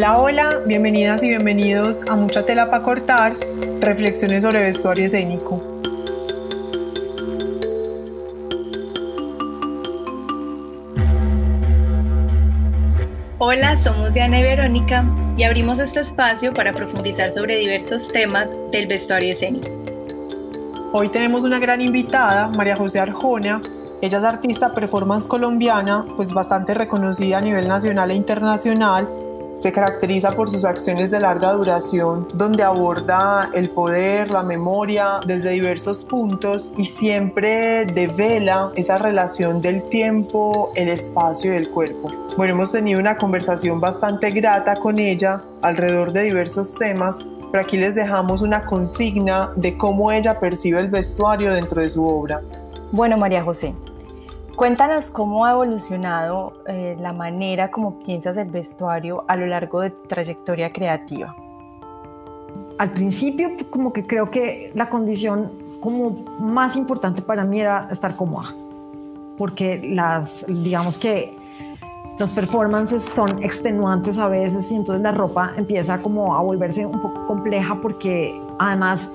Hola, hola, bienvenidas y bienvenidos a Mucha Tela para Cortar, reflexiones sobre vestuario escénico. Hola, somos Diana y Verónica y abrimos este espacio para profundizar sobre diversos temas del vestuario escénico. Hoy tenemos una gran invitada, María José Arjona. Ella es artista performance colombiana, pues bastante reconocida a nivel nacional e internacional se caracteriza por sus acciones de larga duración, donde aborda el poder, la memoria desde diversos puntos y siempre devela esa relación del tiempo, el espacio y el cuerpo. Bueno, hemos tenido una conversación bastante grata con ella alrededor de diversos temas, pero aquí les dejamos una consigna de cómo ella percibe el vestuario dentro de su obra. Bueno, María José, Cuéntanos cómo ha evolucionado eh, la manera como piensas el vestuario a lo largo de tu trayectoria creativa. Al principio, como que creo que la condición como más importante para mí era estar cómoda, porque las, digamos que los performances son extenuantes a veces y entonces la ropa empieza como a volverse un poco compleja porque además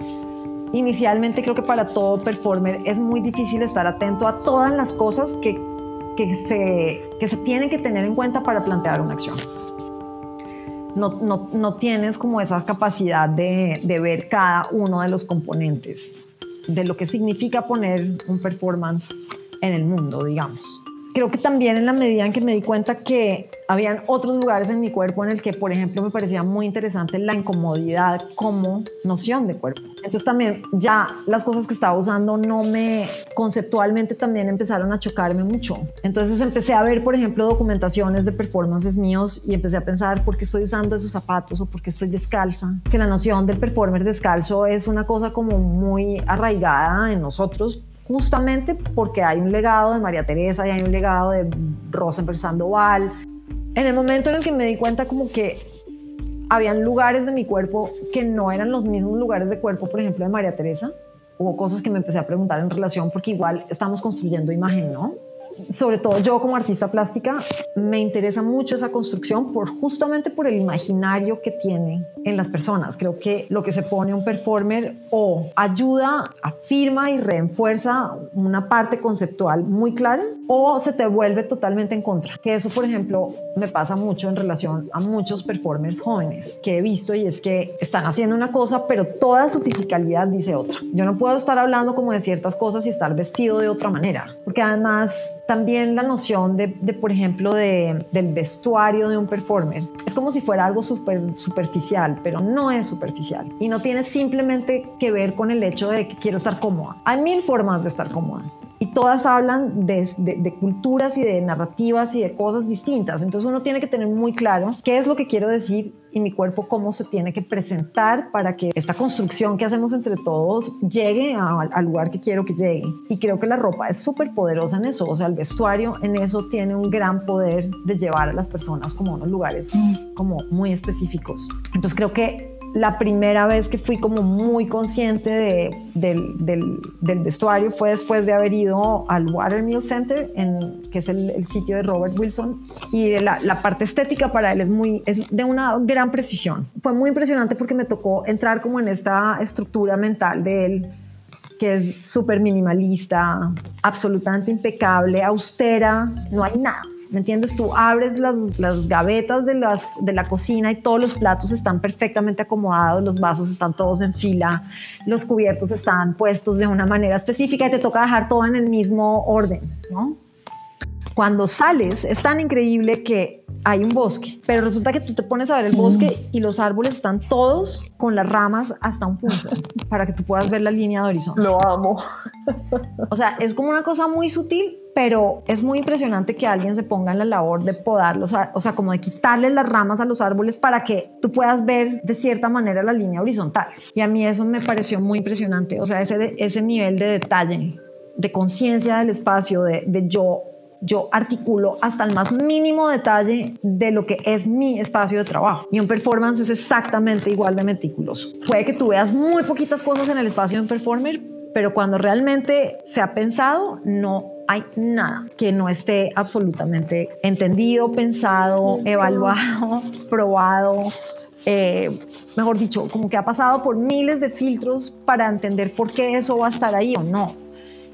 Inicialmente creo que para todo performer es muy difícil estar atento a todas las cosas que, que, se, que se tienen que tener en cuenta para plantear una acción. No, no, no tienes como esa capacidad de, de ver cada uno de los componentes, de lo que significa poner un performance en el mundo, digamos creo que también en la medida en que me di cuenta que habían otros lugares en mi cuerpo en el que, por ejemplo, me parecía muy interesante la incomodidad como noción de cuerpo. Entonces también ya las cosas que estaba usando no me conceptualmente también empezaron a chocarme mucho. Entonces empecé a ver, por ejemplo, documentaciones de performances míos y empecé a pensar por qué estoy usando esos zapatos o por qué estoy descalza. Que la noción del performer descalzo es una cosa como muy arraigada en nosotros justamente porque hay un legado de María Teresa y hay un legado de Rosenberg Sandoval. En el momento en el que me di cuenta como que habían lugares de mi cuerpo que no eran los mismos lugares de cuerpo, por ejemplo, de María Teresa, hubo cosas que me empecé a preguntar en relación porque igual estamos construyendo imagen, ¿no? Sobre todo yo como artista plástica, me interesa mucho esa construcción por justamente por el imaginario que tiene en las personas. Creo que lo que se pone un performer o ayuda, afirma y reenfuerza una parte conceptual muy clara o se te vuelve totalmente en contra. Que eso, por ejemplo, me pasa mucho en relación a muchos performers jóvenes que he visto y es que están haciendo una cosa, pero toda su fisicalidad dice otra. Yo no puedo estar hablando como de ciertas cosas y estar vestido de otra manera, porque además también la noción de, por ejemplo, de, del vestuario de un performer. Es como si fuera algo super, superficial, pero no es superficial. Y no tiene simplemente que ver con el hecho de que quiero estar cómoda. Hay mil formas de estar cómoda y todas hablan de, de, culturas y de narrativas y de cosas distintas. Entonces uno tiene que tener muy claro qué es lo que quiero decir y mi cuerpo cómo se tiene que presentar para que esta construcción que hacemos entre todos llegue al lugar que quiero que llegue. Y creo que la ropa es súper poderosa en eso, o sea, el vestuario en eso tiene un gran poder de llevar a las personas como a unos lugares como muy específicos. Entonces creo que la primera vez que fui como muy consciente de, del, vestuario fue después de haber ido al Watermill Center, en, que es el, el sitio de Robert Wilson, y la, la, parte estética para él es, muy, es de una gran precisión. Fue muy impresionante porque me tocó entrar como en esta estructura mental de él que es súper minimalista, absolutamente impecable, austera, no hay nada ¿Me entiendes? Tú abres las, las gavetas de, las, de la cocina y todos los platos están perfectamente acomodados, los vasos están todos en fila, los cubiertos están puestos de una manera específica y te toca dejar todo en el mismo orden, ¿no? Cuando sales es tan increíble que hay un bosque, pero resulta que tú te pones a ver el bosque y los árboles están todos con las ramas hasta un punto para que tú puedas ver la línea de horizonte. Lo amo. O sea, es como una cosa muy sutil, pero es muy impresionante que alguien se ponga en la labor de podarlos, o sea, como de quitarle las ramas a los árboles para que tú puedas ver de cierta manera la línea horizontal. Y a mí eso me pareció muy impresionante, o sea, ese, ese nivel de detalle, de conciencia del espacio, de, de yo yo articulo hasta el más mínimo detalle de lo que es mi espacio de trabajo. Y un performance es exactamente igual de meticuloso. Puede que tú veas muy poquitas cosas en el espacio de un performer, pero cuando realmente se ha pensado, no hay nada que no esté absolutamente entendido, pensado, evaluado, probado, eh, mejor dicho, como que ha pasado por miles de filtros para entender por qué eso va a estar ahí o no.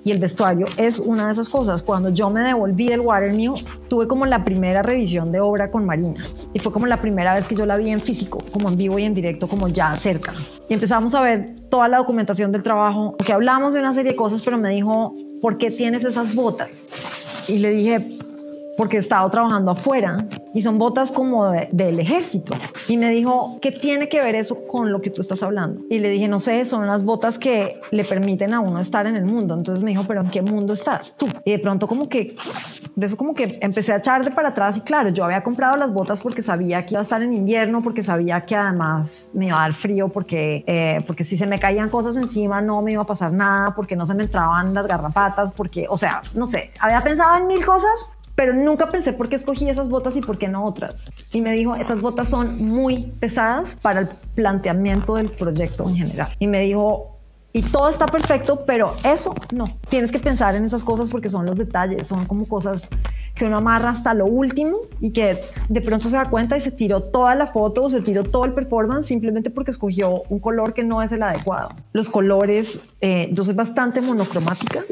Y el vestuario es una de esas cosas. Cuando yo me devolví del Watermill, tuve como la primera revisión de obra con Marina. Y fue como la primera vez que yo la vi en físico, como en vivo y en directo, como ya cerca. Y empezamos a ver toda la documentación del trabajo, que hablamos de una serie de cosas, pero me dijo, ¿por qué tienes esas botas? Y le dije, porque he estado trabajando afuera y son botas como del ejército. Y me dijo, ¿qué tiene que ver eso con lo que tú estás hablando? Y le dije, no sé, son unas botas que le permiten a uno estar en el mundo. Entonces me dijo, ¿pero en qué mundo estás tú? Y de pronto como que, de eso como que empecé a echar de para atrás y claro, yo había comprado las botas porque sabía que iba a estar en invierno, porque sabía que además me iba a dar frío, porque, eh, porque si se me caían cosas encima no me iba a pasar nada, porque no se me entraban las garrapatas, porque, o sea, no sé, había pensado en mil cosas pero nunca pensé por qué escogí esas botas y por qué no otras. Y me dijo, esas botas son muy pesadas para el planteamiento del proyecto en general. Y me dijo, y todo está perfecto, pero eso no. Tienes que pensar en esas cosas porque son los detalles, son como cosas que uno amarra hasta lo último y que de pronto se da cuenta y se tiró toda la foto o se tiró todo el performance simplemente porque escogió un color que no es el adecuado. Los colores, eh, yo soy bastante monocromática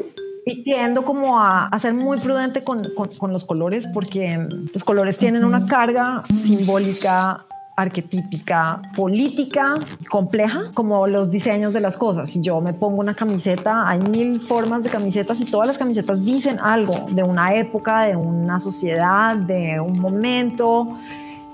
y tiendo como a, ser muy prudente con, con, los colores porque los colores tienen una carga simbólica arquetípica, política, compleja, como los diseños de las cosas. Si yo me pongo una camiseta, hay mil formas de camisetas y todas las camisetas dicen algo de una época, de una sociedad, de un momento.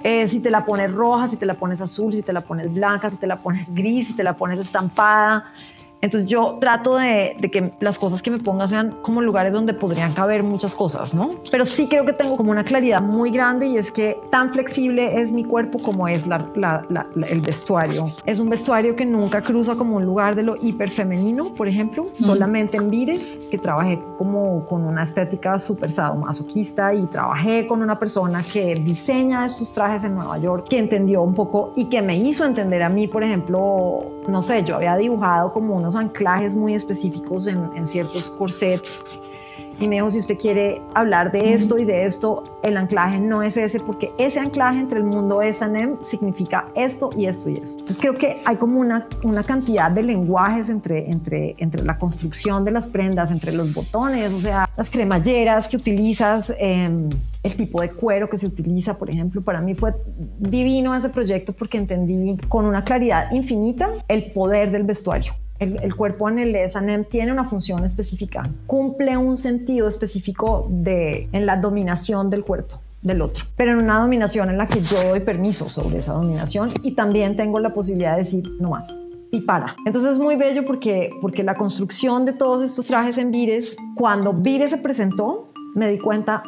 Eh, si te la pones roja, si te la pones azul, si te la pones blanca, si te la pones gris, si te la pones estampada. Entonces yo trato de, que las cosas que me ponga sean como lugares donde podrían caber muchas cosas, ¿no? Pero sí creo que tengo como una claridad muy grande y es que tan flexible es mi cuerpo como es el vestuario. Es un vestuario que nunca cruza como un lugar de lo hiperfemenino, por ejemplo, solamente en Vires, que trabajé como con una estética súper sadomasoquista y trabajé con una persona que diseña estos trajes en Nueva York, que entendió un poco y que me hizo entender a mí, por ejemplo, no sé, yo había dibujado como unos anclajes muy específicos en, ciertos corsets y me dijo, si usted quiere hablar de esto y de esto, el anclaje no es ese, porque ese anclaje entre el mundo S&M significa esto y esto y esto. Entonces creo que hay como una, una cantidad de lenguajes entre, entre, entre la construcción de las prendas, entre los botones, o sea, las cremalleras que utilizas, em, el tipo de cuero que se utiliza, por ejemplo. Para mí fue divino ese proyecto porque entendí con una claridad infinita el poder del vestuario. El, cuerpo en el S&M tiene una función específica, cumple un sentido específico de, en la dominación del cuerpo del otro, pero en una dominación en la que yo doy permiso sobre esa dominación y también tengo la posibilidad de decir no más y para. Entonces es muy bello porque, porque la construcción de todos estos trajes en Vires, cuando Vires se presentó, me di cuenta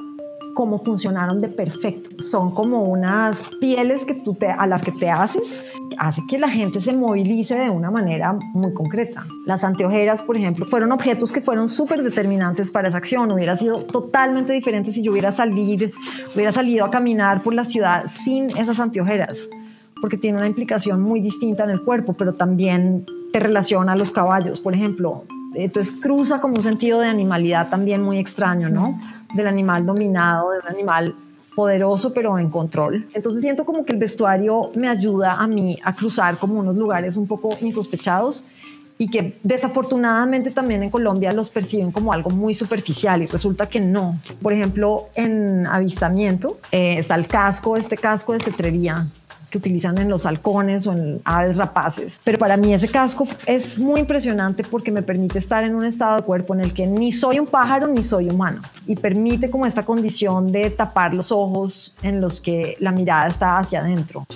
cómo funcionaron de perfecto. Son como unas pieles que tú a las que te haces hace que la gente se movilice de una manera muy concreta. Las anteojeras, por ejemplo, fueron objetos que fueron súper determinantes para esa acción. Hubiera sido totalmente diferente si yo hubiera, salido, hubiera salido a caminar por la ciudad sin esas anteojeras, porque tiene una implicación muy distinta en el cuerpo, pero también te relaciona a los caballos, por ejemplo. Entonces cruza como un sentido de animalidad también muy extraño, ¿no? Del animal dominado, de un animal poderoso pero en control. Entonces siento como que el vestuario me ayuda a mí a cruzar como unos lugares un poco insospechados y que desafortunadamente también en Colombia los perciben como algo muy superficial y resulta que no. Por ejemplo, en avistamiento eh, está el casco, este casco de cetrería que utilizan en los halcones o en aves rapaces. Pero para mí ese casco es muy impresionante porque me permite estar en un estado de cuerpo en el que ni soy un pájaro ni soy humano y permite como esta condición de tapar los ojos en los que la mirada está hacia adentro.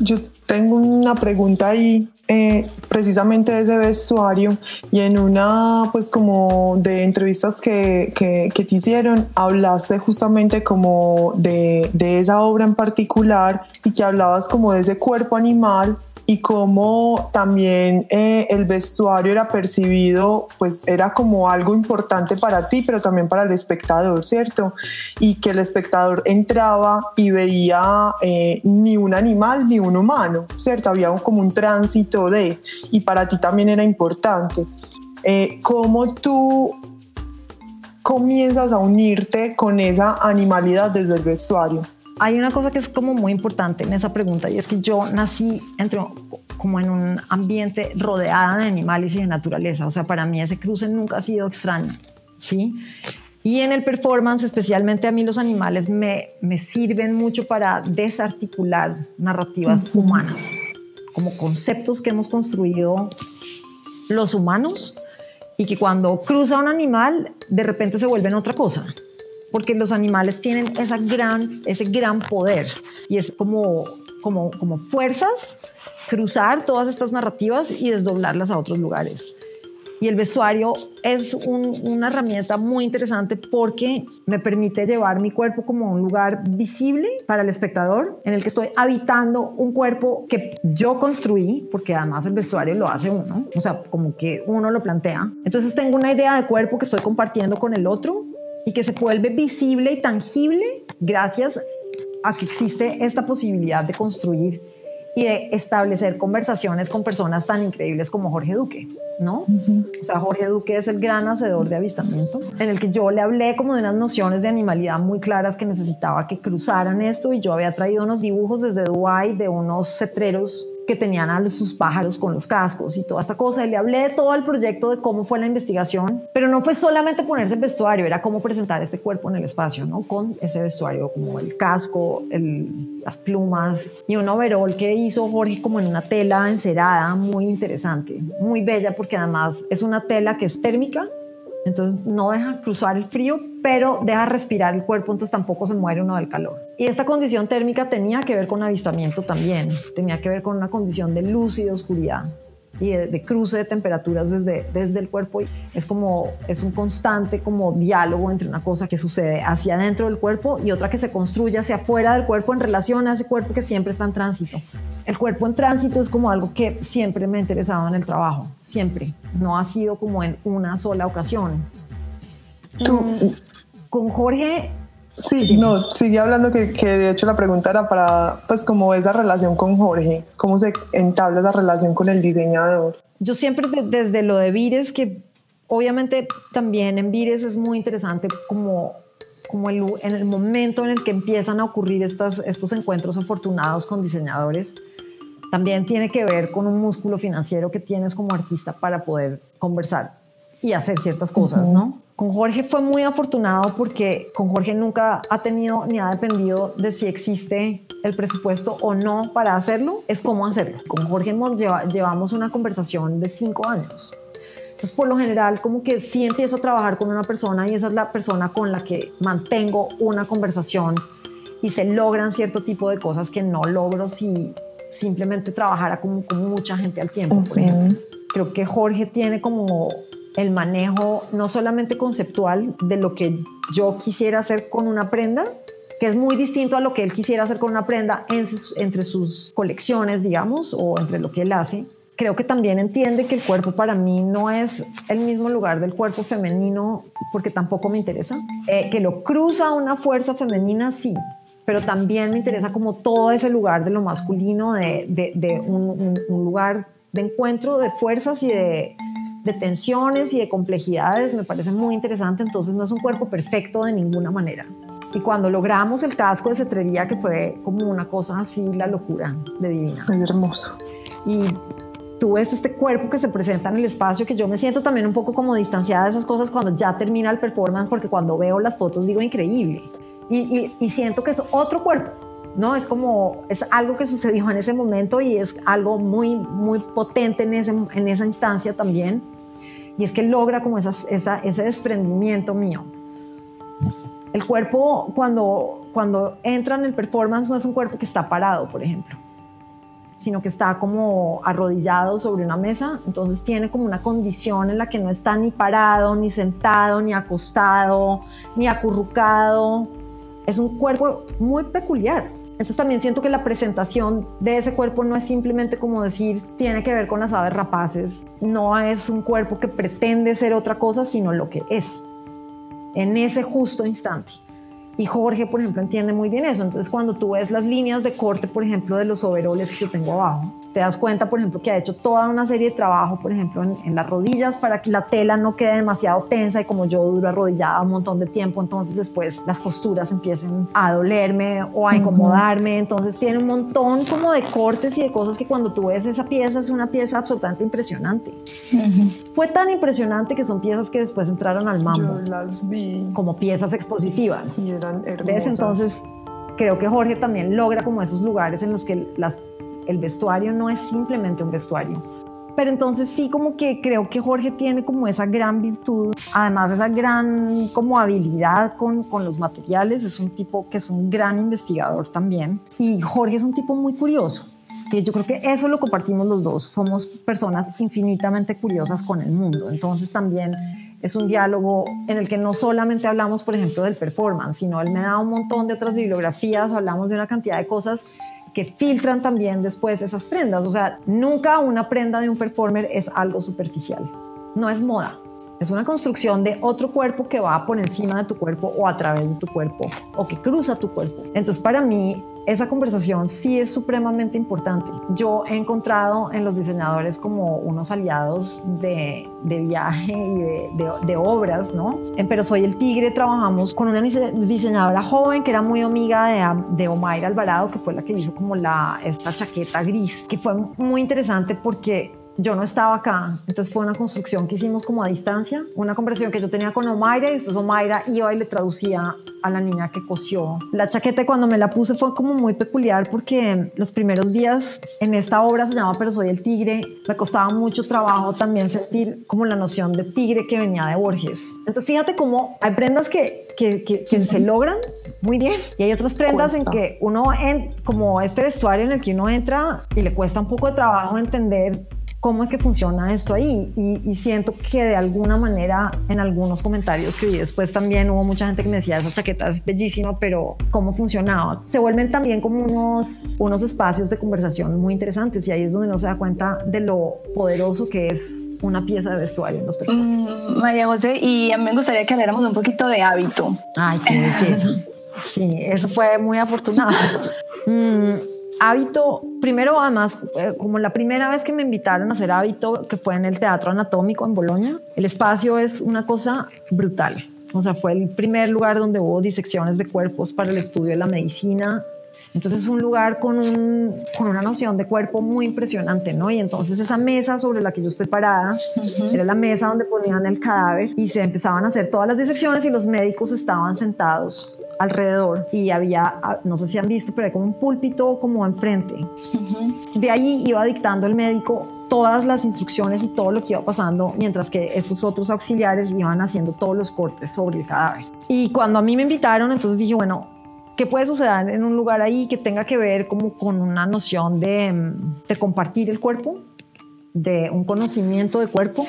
Yo tengo una pregunta ahí eh, precisamente ese vestuario y en una pues como de entrevistas que, que, te hicieron hablaste justamente como de, de esa obra en particular y que hablabas como de ese cuerpo animal y cómo también eh, el vestuario era percibido, pues era como algo importante para ti, pero también para el espectador, ¿cierto? Y que el espectador entraba y veía eh, ni un animal ni un humano, ¿cierto? Había como un tránsito de, y para ti también era importante. Eh, ¿Cómo tú comienzas a unirte con esa animalidad desde el vestuario? Hay una cosa que es como muy importante en esa pregunta y es que yo nací entre, como en un ambiente rodeada de animales y de naturaleza. O sea, para mí ese cruce nunca ha sido extraño. ¿sí? Y en el performance, especialmente a mí los animales me, me sirven mucho para desarticular narrativas humanas, como conceptos que hemos construido los humanos y que cuando cruza un animal de repente se vuelven otra cosa porque los animales tienen esa gran, ese gran poder y es como, como, como fuerzas cruzar todas estas narrativas y desdoblarlas a otros lugares. Y el vestuario es una herramienta muy interesante porque me permite llevar mi cuerpo como un lugar visible para el espectador, en el que estoy habitando un cuerpo que yo construí, porque además el vestuario lo hace uno, o sea, como que uno lo plantea. Entonces tengo una idea de cuerpo que estoy compartiendo con el otro y que se vuelve visible y tangible gracias a que existe esta posibilidad de construir y de establecer conversaciones con personas tan increíbles como Jorge Duque, ¿no? O sea, Jorge Duque es el gran hacedor de avistamiento, en el que yo le hablé como de unas nociones de animalidad muy claras que necesitaba que cruzaran esto y yo había traído unos dibujos desde Dubái de unos cetreros que tenían a sus pájaros con los cascos y toda esta cosa. Y le hablé de todo el proyecto, de cómo fue la investigación, pero no fue solamente ponerse el vestuario, era cómo presentar este cuerpo en el espacio, ¿no? Con ese vestuario, como el casco, el, las plumas y un overol que hizo Jorge como en una tela encerada, muy interesante, muy bella, porque además es una tela que es térmica, entonces no deja cruzar el frío, pero deja respirar el cuerpo, entonces tampoco se muere uno del calor. Y esta condición térmica tenía que ver con avistamiento también, tenía que ver con una condición de luz y de oscuridad y de, cruce de temperaturas desde, desde el cuerpo. Es como, es un constante como diálogo entre una cosa que sucede hacia adentro del cuerpo y otra que se construye hacia afuera del cuerpo en relación a ese cuerpo que siempre está en tránsito. El cuerpo en tránsito es como algo que siempre me ha interesado en el trabajo, siempre. No ha sido como en una sola ocasión. Tú, con Jorge Sí, no, sigue hablando que, que, de hecho la pregunta era para, pues, como esa relación con Jorge, cómo se entabla esa relación con el diseñador. Yo siempre desde lo de Vires, que obviamente también en Vires es muy interesante como, como el, en el momento en el que empiezan a ocurrir estas, estos encuentros afortunados con diseñadores, también tiene que ver con un músculo financiero que tienes como artista para poder conversar y hacer ciertas cosas, ¿no? Con Jorge fue muy afortunado porque con Jorge nunca ha tenido ni ha dependido de si existe el presupuesto o no para hacerlo, es cómo hacerlo. Con Jorge llevamos una conversación de cinco años. Entonces, por lo general, como que sí empiezo a trabajar con una persona y esa es la persona con la que mantengo una conversación y se logran cierto tipo de cosas que no logro si simplemente trabajara con, con mucha gente al tiempo, por ejemplo. Creo que Jorge tiene como el manejo no solamente conceptual de lo que yo quisiera hacer con una prenda, que es muy distinto a lo que él quisiera hacer con una prenda entre sus colecciones, digamos, o entre lo que él hace. Creo que también entiende que el cuerpo para mí no es el mismo lugar del cuerpo femenino, porque tampoco me interesa. Eh, que lo cruza una fuerza femenina, sí, pero también me interesa como todo ese lugar de lo masculino, de, un lugar de encuentro de fuerzas y de, de tensiones y de complejidades, me parece muy interesante, entonces no es un cuerpo perfecto de ninguna manera. Y cuando logramos el casco de cetrería, que fue como una cosa así, la locura de divina. Es hermoso. Y tú ves este cuerpo que se presenta en el espacio, que yo me siento también un poco como distanciada de esas cosas cuando ya termina el performance, porque cuando veo las fotos digo increíble. Y, y, siento que es otro cuerpo, ¿no? Es como, es algo que sucedió en ese momento y es algo muy, muy potente en, ese, en esa instancia también y es que logra como ese desprendimiento mío. El cuerpo cuando, cuando entra en el performance no es un cuerpo que está parado, por ejemplo, sino que está como arrodillado sobre una mesa, entonces tiene como una condición en la que no está ni parado, ni sentado, ni acostado, ni acurrucado. Es un cuerpo muy peculiar. Entonces también siento que la presentación de ese cuerpo no es simplemente como decir, tiene que ver con las aves rapaces, no es un cuerpo que pretende ser otra cosa, sino lo que es, en ese justo instante. Y Jorge, por ejemplo, entiende muy bien eso. Entonces, cuando tú ves las líneas de corte, por ejemplo, de los overoles que yo tengo abajo, te das cuenta, por ejemplo, que ha hecho toda una serie de trabajo, por ejemplo, en, las rodillas para que la tela no quede demasiado tensa y como yo duro arrodillada un montón de tiempo, entonces después las costuras empiecen a dolerme o a incomodarme. Entonces tiene un montón como de cortes y de cosas que cuando tú ves esa pieza es una pieza absolutamente impresionante. Fue tan impresionante que son piezas que después entraron al mambo. Yo las vi. Como piezas expositivas. Y eran hermosas. ¿Ves? Entonces creo que Jorge también logra como esos lugares en los que las el vestuario no es simplemente un vestuario. Pero entonces sí como que creo que Jorge tiene como esa gran virtud, además esa gran como habilidad con, con los materiales, es un tipo que es un gran investigador también. Y Jorge es un tipo muy curioso, que yo creo que eso lo compartimos los dos, somos personas infinitamente curiosas con el mundo. Entonces también es un diálogo en el que no solamente hablamos, por ejemplo, del performance, sino él me da un montón de otras bibliografías, hablamos de una cantidad de cosas que filtran también después esas prendas. O sea, nunca una prenda de un performer es algo superficial. No es moda. Es una construcción de otro cuerpo que va por encima de tu cuerpo o a través de tu cuerpo o que cruza tu cuerpo. Entonces, para mí, esa conversación sí es supremamente importante. Yo he encontrado en los diseñadores como unos aliados de, viaje y de, obras, ¿no? En Pero Soy el Tigre trabajamos con una diseñadora joven que era muy amiga de, de Omaira Alvarado, que fue la que hizo como la, esta chaqueta gris, que fue muy interesante porque yo no estaba acá, entonces fue una construcción que hicimos como a distancia, una conversación que yo tenía con Omaira y después Omaira iba y le traducía a la niña que cosió. La chaqueta cuando me la puse fue como muy peculiar porque los primeros días en esta obra se llama Pero soy el tigre, me costaba mucho trabajo también sentir como la noción de tigre que venía de Borges. Entonces fíjate cómo hay prendas que, que, que, se logran muy bien y hay otras prendas en que uno, en, como este vestuario en el que uno entra y le cuesta un poco de trabajo entender cómo es que funciona esto ahí. Y, siento que de alguna manera en algunos comentarios que vi después también hubo mucha gente que me decía, esa chaqueta es bellísima, pero ¿cómo funcionaba? Se vuelven también como unos, unos espacios de conversación muy interesantes y ahí es donde uno se da cuenta de lo poderoso que es una pieza de vestuario en los mm, María José, y a mí me gustaría que habláramos un poquito de hábito. Ay, qué belleza. Sí, eso fue muy afortunado. Mm, hábito, primero además, eh, como la primera vez que me invitaron a hacer hábito, que fue en el Teatro Anatómico en Bolonia, el espacio es una cosa brutal. O sea, fue el primer lugar donde hubo disecciones de cuerpos para el estudio de la medicina. Entonces es un lugar con, un, con una noción de cuerpo muy impresionante, ¿no? Y entonces esa mesa sobre la que yo estoy parada era la mesa donde ponían el cadáver y se empezaban a hacer todas las disecciones y los médicos estaban sentados alrededor y había, ah, no sé si han visto, pero hay como un púlpito como enfrente. De ahí iba dictando el médico todas las instrucciones y todo lo que iba pasando, mientras que estos otros auxiliares iban haciendo todos los cortes sobre el cadáver. Y cuando a mí me invitaron, entonces dije, bueno, ¿qué puede suceder en un lugar ahí que tenga que ver como con una noción de, de compartir el cuerpo, de un conocimiento de cuerpo?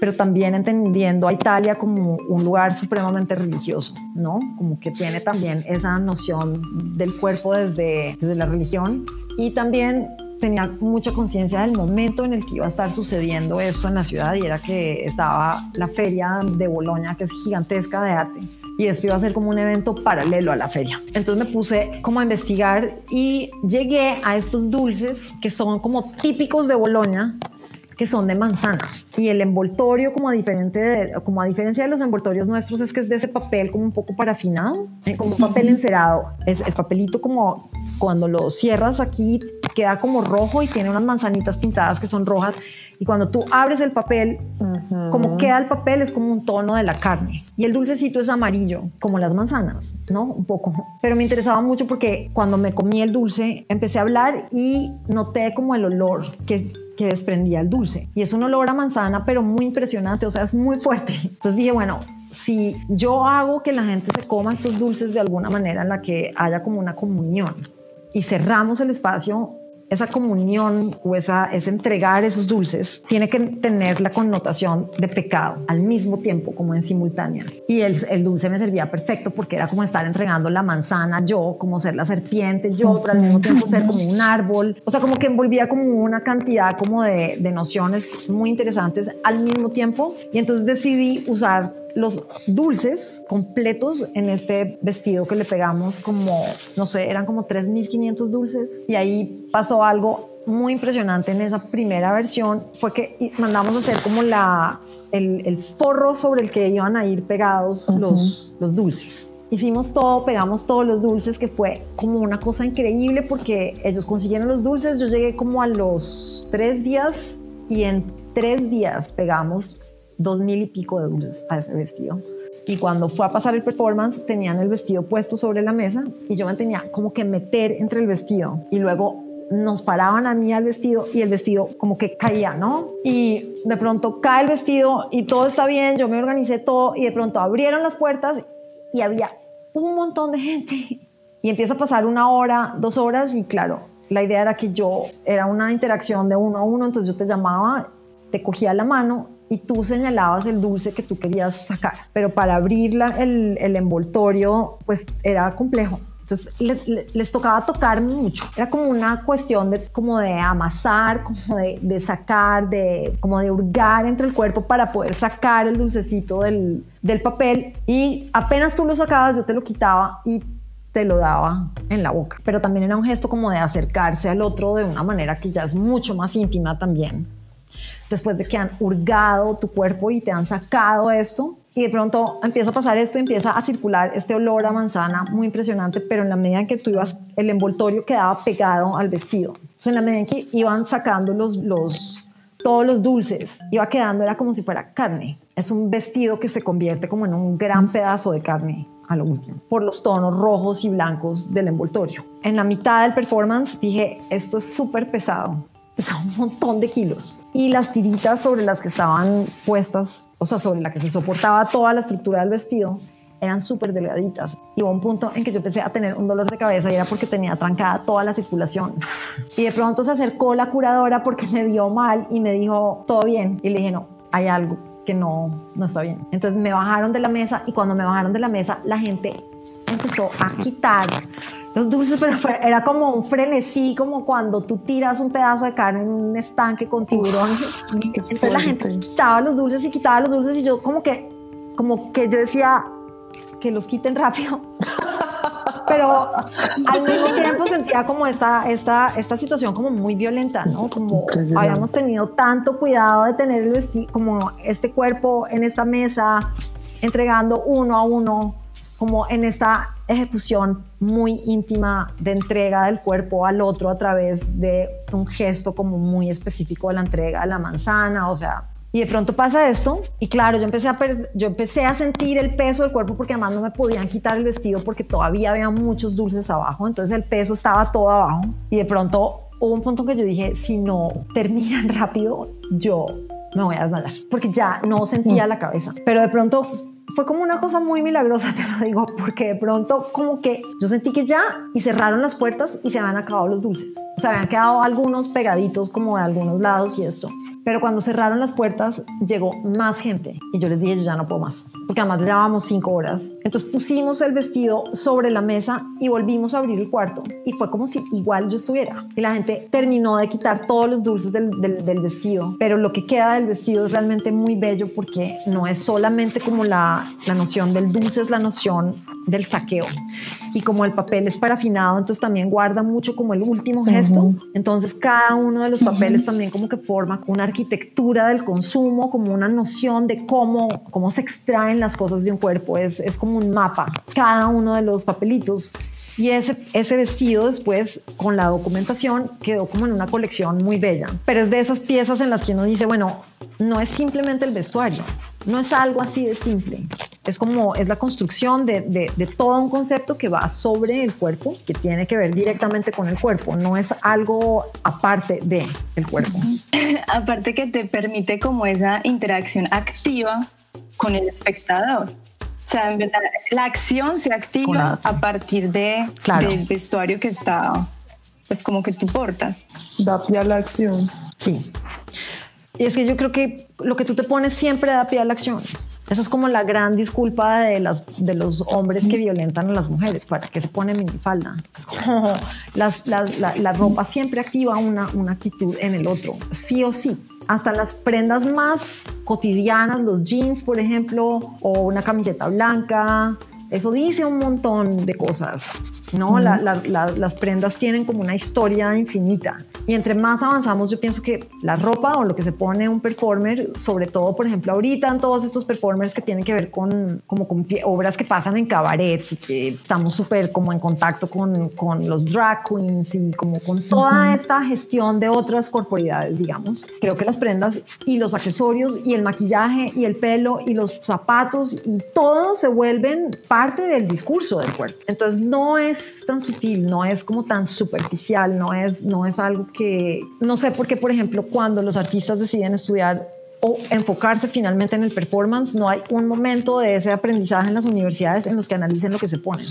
Pero también entendiendo a Italia como un lugar supremamente religioso, ¿no? Como que tiene también esa noción del cuerpo desde, desde la religión y también tenía mucha conciencia del momento en el que iba a estar sucediendo esto en la ciudad y era que estaba la feria de Bolonia, que es gigantesca de arte. Y esto iba a ser como un evento paralelo a la feria. Entonces me puse como a investigar y llegué a estos dulces que son como típicos de Bolonia, que son de manzana. Y el envoltorio, como, diferente como a diferencia de los envoltorios nuestros, es que es de ese papel como un poco parafinado, ¿eh? como un papel encerado. Es el papelito como cuando lo cierras aquí queda como rojo y tiene unas manzanitas pintadas que son rojas. Y cuando tú abres el papel, como queda el papel es como un tono de la carne. Y el dulcecito es amarillo, como las manzanas, ¿no? Un poco. Pero me interesaba mucho porque cuando me comí el dulce, empecé a hablar y noté como el olor que que desprendía el dulce. Y es un olor a manzana, pero muy impresionante, o sea, es muy fuerte. Entonces dije, bueno, si yo hago que la gente se coma estos dulces de alguna manera en la que haya como una comunión y cerramos el espacio esa comunión o esa, es entregar esos dulces tiene que tener la connotación de pecado al mismo tiempo, como en simultánea. Y el, el, dulce me servía perfecto porque era como estar entregando la manzana yo, como ser la serpiente yo, pero al mismo tiempo ser como un árbol. O sea, como que envolvía como una cantidad como de, de nociones muy interesantes al mismo tiempo. Y entonces decidí usar los dulces completos en este vestido que le pegamos como, no sé, eran como 3.500 dulces y ahí pasó algo muy impresionante en esa primera versión fue que mandamos a hacer como la, el, el forro sobre el que iban a ir pegados los, los dulces. Hicimos todo, pegamos todos los dulces, que fue como una cosa increíble porque ellos consiguieron los dulces. Yo llegué como a los tres días y en tres días pegamos dos mil y pico de dulces a ese vestido. Y cuando fue a pasar el performance, tenían el vestido puesto sobre la mesa y yo me tenía como que meter entre el vestido. Y luego nos paraban a mí al vestido y el vestido como que caía, ¿no? Y de pronto cae el vestido y todo está bien, yo me organicé todo y de pronto abrieron las puertas y había un montón de gente. Y empieza a pasar una hora, dos horas y claro, la idea era que yo, era una interacción de uno a uno, entonces yo te llamaba, te cogía la mano y tú señalabas el dulce que tú querías sacar. Pero para abrir el, envoltorio, pues era complejo. Entonces les tocaba tocar mucho. Era como una cuestión de, como de amasar, como de, de, sacar, de, como de hurgar entre el cuerpo para poder sacar el dulcecito del, del papel. Y apenas tú lo sacabas, yo te lo quitaba y te lo daba en la boca. Pero también era un gesto como de acercarse al otro de una manera que ya es mucho más íntima también. Después de que han hurgado tu cuerpo y te han sacado esto, y de pronto empieza a pasar esto, empieza a circular este olor a manzana muy impresionante, pero en la medida en que tú ibas, el envoltorio quedaba pegado al vestido. Entonces, en la medida en que iban sacando los, los, todos los dulces, iba quedando, era como si fuera carne. Es un vestido que se convierte como en un gran pedazo de carne a lo último, por los tonos rojos y blancos del envoltorio. En la mitad del performance dije, esto es súper pesado, pesaba un montón de kilos. Y las tiritas sobre las que estaban puestas o sea, sobre la que se soportaba toda la estructura del vestido, eran súper delgaditas. Y hubo un punto en que yo empecé a tener un dolor de cabeza y era porque tenía trancada toda la circulación. Y de pronto se acercó la curadora porque me vio mal y me dijo, todo bien. Y le dije, no, hay algo que no, no está bien. Entonces me bajaron de la mesa y cuando me bajaron de la mesa, la gente empezó a quitar los dulces, pero era como un frenesí, como cuando tú tiras un pedazo de carne en un estanque con tiburón. entonces la gente quitaba los dulces y quitaba los dulces y yo como que, como que yo decía que los quiten rápido. pero al mismo tiempo sentía como esta, esta, esta situación como muy violenta, ¿no? Como habíamos tenido tanto cuidado de tener el como este cuerpo en esta mesa, entregando uno a uno como en esta ejecución muy íntima de entrega del cuerpo al otro a través de un gesto como muy específico de la entrega de la manzana, o sea, y de pronto pasa esto y claro, yo empecé a yo empecé a sentir el peso del cuerpo porque además no me podían quitar el vestido porque todavía había muchos dulces abajo, entonces el peso estaba todo abajo y de pronto hubo un punto que yo dije, si no terminan rápido, yo me voy a desmayar porque ya no sentía la cabeza, pero de pronto fue como una cosa muy milagrosa, te lo digo, porque de pronto como que yo sentí que ya y cerraron las puertas y se habían acabado los dulces. O sea, habían quedado algunos pegaditos como de algunos lados y esto. Pero cuando cerraron las puertas, llegó más gente. Y yo les dije, yo ya no puedo más. Porque además llevábamos cinco horas. Entonces pusimos el vestido sobre la mesa y volvimos a abrir el cuarto. Y fue como si igual yo estuviera. Y la gente terminó de quitar todos los dulces del, del, del vestido. Pero lo que queda del vestido es realmente muy bello porque no es solamente como la, la noción del dulce, es la noción del saqueo. Y como el papel es parafinado, entonces también guarda mucho como el último gesto. Entonces cada uno de los papeles también como que forma una arquitectura del consumo, como una noción de cómo, cómo se extraen las cosas de un cuerpo. Es, es como un mapa, cada uno de los papelitos. Y ese, ese vestido después, con la documentación, quedó como en una colección muy bella. Pero es de esas piezas en las que uno dice, bueno, no es simplemente el vestuario, no es algo así de simple. Es como, es la construcción de, de, todo un concepto que va sobre el cuerpo, que tiene que ver directamente con el cuerpo, no es algo aparte de el cuerpo. aparte que te permite como esa interacción activa con el espectador. O sea, en verdad, la acción se activa a partir de, del vestuario que está, pues como que tú portas. Da pie a la acción. Sí. Y es que yo creo que lo que tú te pones siempre da pie a la acción. Esa es como la gran disculpa de, las, de los hombres que violentan a las mujeres. ¿Para que se pone minifalda? Es como la, la, ropa siempre activa una, una actitud en el otro, sí o sí. Hasta las prendas más cotidianas, los jeans, por ejemplo, o una camiseta blanca. Eso dice un montón de cosas. ¿No? las prendas tienen como una historia infinita. Y entre más avanzamos, yo pienso que la ropa o lo que se pone un performer, sobre todo, por ejemplo, ahorita en todos estos performers que tienen que ver con, como con obras que pasan en cabarets y que estamos súper como en contacto con, con, los drag queens y como con toda esta gestión de otras corporidades, digamos. Creo que las prendas y los accesorios y el maquillaje y el pelo y los zapatos y todo se vuelven parte del discurso del cuerpo. Entonces no es tan sutil, no es como tan superficial, no es, no es algo que, no sé por qué, por ejemplo, cuando los artistas deciden estudiar o enfocarse finalmente en el performance, no hay un momento de ese aprendizaje en las universidades en los que analicen lo que se pone.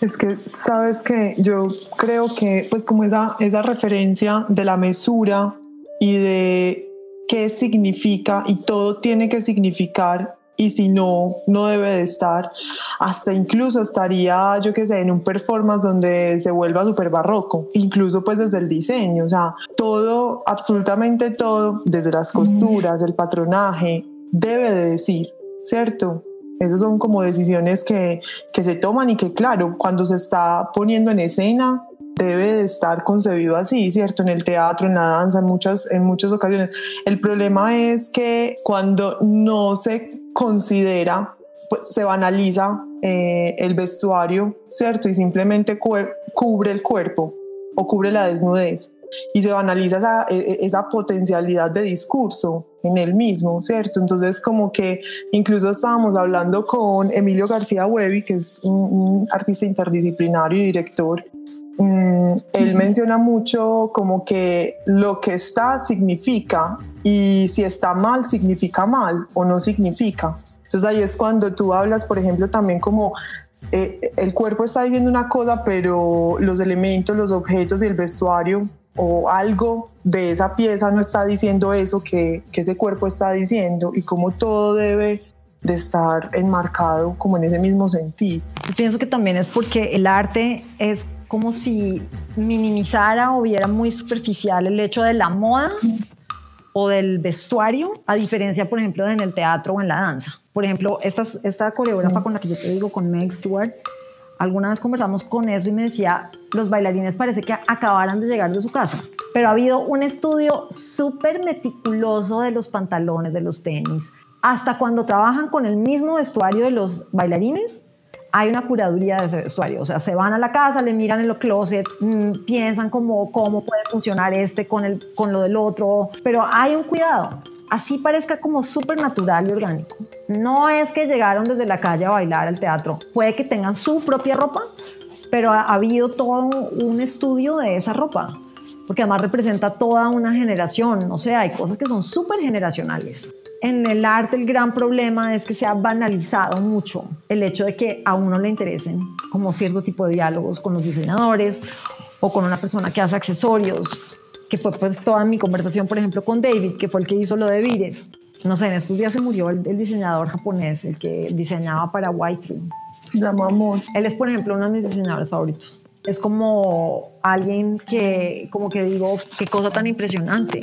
Es que, sabes que yo creo que, pues como esa, esa referencia de la mesura y de qué significa y todo tiene que significar y si no, no debe de estar. Hasta incluso estaría, yo qué sé, en un performance donde se vuelva súper barroco, incluso pues desde el diseño, o sea, todo, absolutamente todo, desde las costuras, el patronaje, debe de decir, ¿cierto? Esas son como decisiones que, que se toman y que claro, cuando se está poniendo en escena, debe de estar concebido así, ¿cierto? En el teatro, en la danza, en muchas, en muchas ocasiones. El problema es que cuando no se considera, pues se banaliza eh, el vestuario, ¿cierto? Y simplemente cubre el cuerpo o cubre la desnudez. Y se banaliza esa, e, e, esa potencialidad de discurso en el mismo, ¿cierto? Entonces como que incluso estábamos hablando con Emilio García Huevi, que es un artista interdisciplinario y director, Mm, él menciona mucho como que lo que está significa y si está mal significa mal o no significa. Entonces ahí es cuando tú hablas, por ejemplo, también como eh, el cuerpo está diciendo una cosa, pero los elementos, los objetos y el vestuario o algo de esa pieza no está diciendo eso que, que ese cuerpo está diciendo y como todo debe de estar enmarcado como en ese mismo sentido. Yo pienso que también es porque el arte es como si minimizara o viera muy superficial el hecho de la moda o del vestuario, a diferencia, por ejemplo, de en el teatro o en la danza. Por ejemplo, esta, esta coreógrafa con la que yo te digo, con Meg Stewart, alguna vez conversamos con eso y me decía, los bailarines parece que acabaran de llegar de su casa, pero ha habido un estudio súper meticuloso de los pantalones, de los tenis, hasta cuando trabajan con el mismo vestuario de los bailarines, hay una curaduría de ese vestuario. O sea, se van a la casa, le miran en los closet, mm, piensan cómo, cómo puede funcionar este con, el, con lo del otro, pero hay un cuidado. Así parezca como súper natural y orgánico. No es que llegaron desde la calle a bailar al teatro. Puede que tengan su propia ropa, pero ha, ha habido todo un estudio de esa ropa porque además representa toda una generación, o sea, hay cosas que son súper generacionales en el arte el gran problema es que se ha banalizado mucho el hecho de que a uno le interesen como cierto tipo de diálogos con los diseñadores o con una persona que hace accesorios, que fue pues toda mi conversación, por ejemplo, con David, que fue el que hizo lo de Vires. No sé, en estos días se murió el, diseñador japonés, el que diseñaba para White Room. Él es, por ejemplo, uno de mis diseñadores favoritos es como alguien que, como que digo, qué cosa tan impresionante.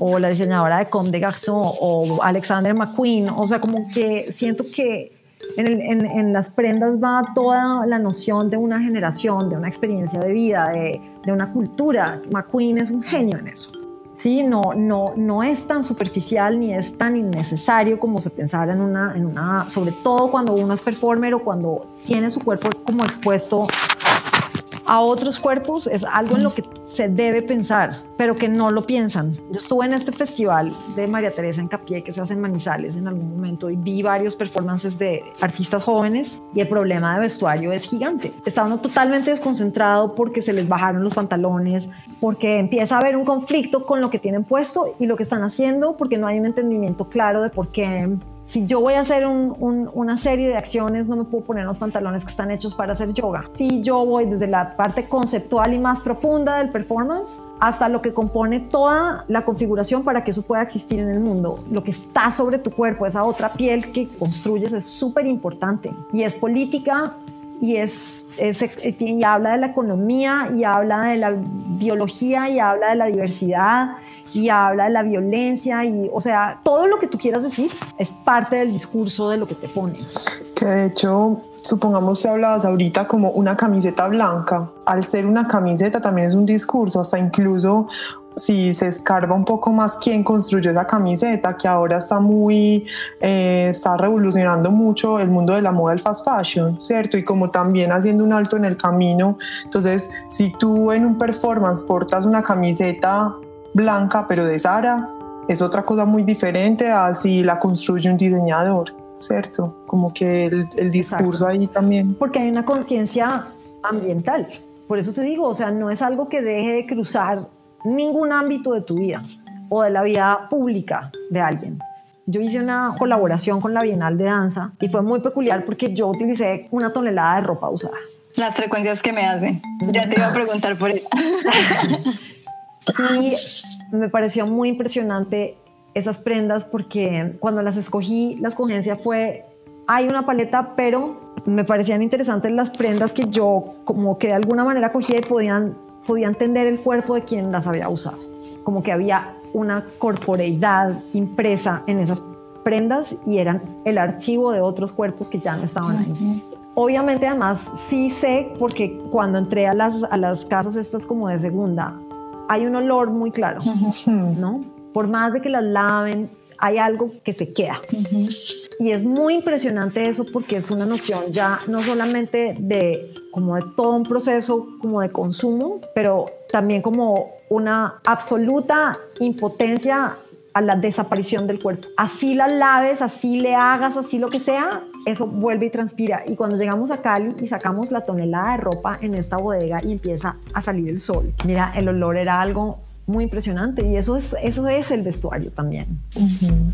O la diseñadora de Comme des Garçons o Alexander McQueen. O sea, como que siento que en, en, las prendas va toda la noción de una generación, de una experiencia de vida, de, de una cultura. McQueen es un genio en eso. Sí, no, no, no es tan superficial ni es tan innecesario como se pensara en una, en una, sobre todo cuando uno es performer o cuando tiene su cuerpo como expuesto a otros cuerpos es algo en lo que se debe pensar, pero que no lo piensan. Yo estuve en este festival de María Teresa en Capié que se hace en Manizales en algún momento y vi varios performances de artistas jóvenes y el problema de vestuario es gigante. Está uno totalmente desconcentrado porque se les bajaron los pantalones, porque empieza a haber un conflicto con lo que tienen puesto y lo que están haciendo, porque no hay un entendimiento claro de por qué si yo voy a hacer una serie de acciones, no me puedo poner los pantalones que están hechos para hacer yoga. Si yo voy desde la parte conceptual y más profunda del performance hasta lo que compone toda la configuración para que eso pueda existir en el mundo. Lo que está sobre tu cuerpo, esa otra piel que construyes es súper importante y es política y, es, y habla de la economía y habla de la biología y habla de la diversidad y habla de la violencia y, o sea, todo lo que tú quieras decir es parte del discurso de lo que te pone. Que de hecho, supongamos que hablabas ahorita como una camiseta blanca. Al ser una camiseta también es un discurso, hasta incluso si se escarba un poco más quién construyó esa camiseta, que ahora está muy, eh, está revolucionando mucho el mundo de la moda del fast fashion, ¿cierto? Y como también haciendo un alto en el camino. Entonces, si tú en un performance portas una camiseta blanca, pero de Sara, es otra cosa muy diferente a si la construye un diseñador, ¿cierto? Como que el, el discurso ahí también. Porque hay una conciencia ambiental. Por eso te digo, o sea, no es algo que deje de cruzar ningún ámbito de tu vida o de la vida pública de alguien. Yo hice una colaboración con la Bienal de Danza y fue muy peculiar porque yo utilicé una tonelada de ropa usada. Las frecuencias que me hacen. Ya te iba a preguntar por eso. y me pareció muy impresionante esas prendas porque cuando las escogí, la escogencia fue, hay una paleta, pero me parecían interesantes las prendas que yo como que de alguna manera cogía y podían podía entender el cuerpo de quien las había usado. Como que había una corporeidad impresa en esas prendas y eran el archivo de otros cuerpos que ya no estaban ahí. Obviamente además sí sé porque cuando entré a las, a las casas estas como de segunda, hay un olor muy claro, ¿no? Por más de que las laven, hay algo que se queda. Y es muy impresionante eso porque es una noción ya no solamente de como de todo un proceso como de consumo, pero también como una absoluta impotencia a la desaparición del cuerpo. Así la laves, así le hagas, así lo que sea, eso vuelve y transpira. Y cuando llegamos a Cali y sacamos la tonelada de ropa en esta bodega y empieza a salir el sol, mira, el olor era algo muy impresionante y eso es, eso es el vestuario también.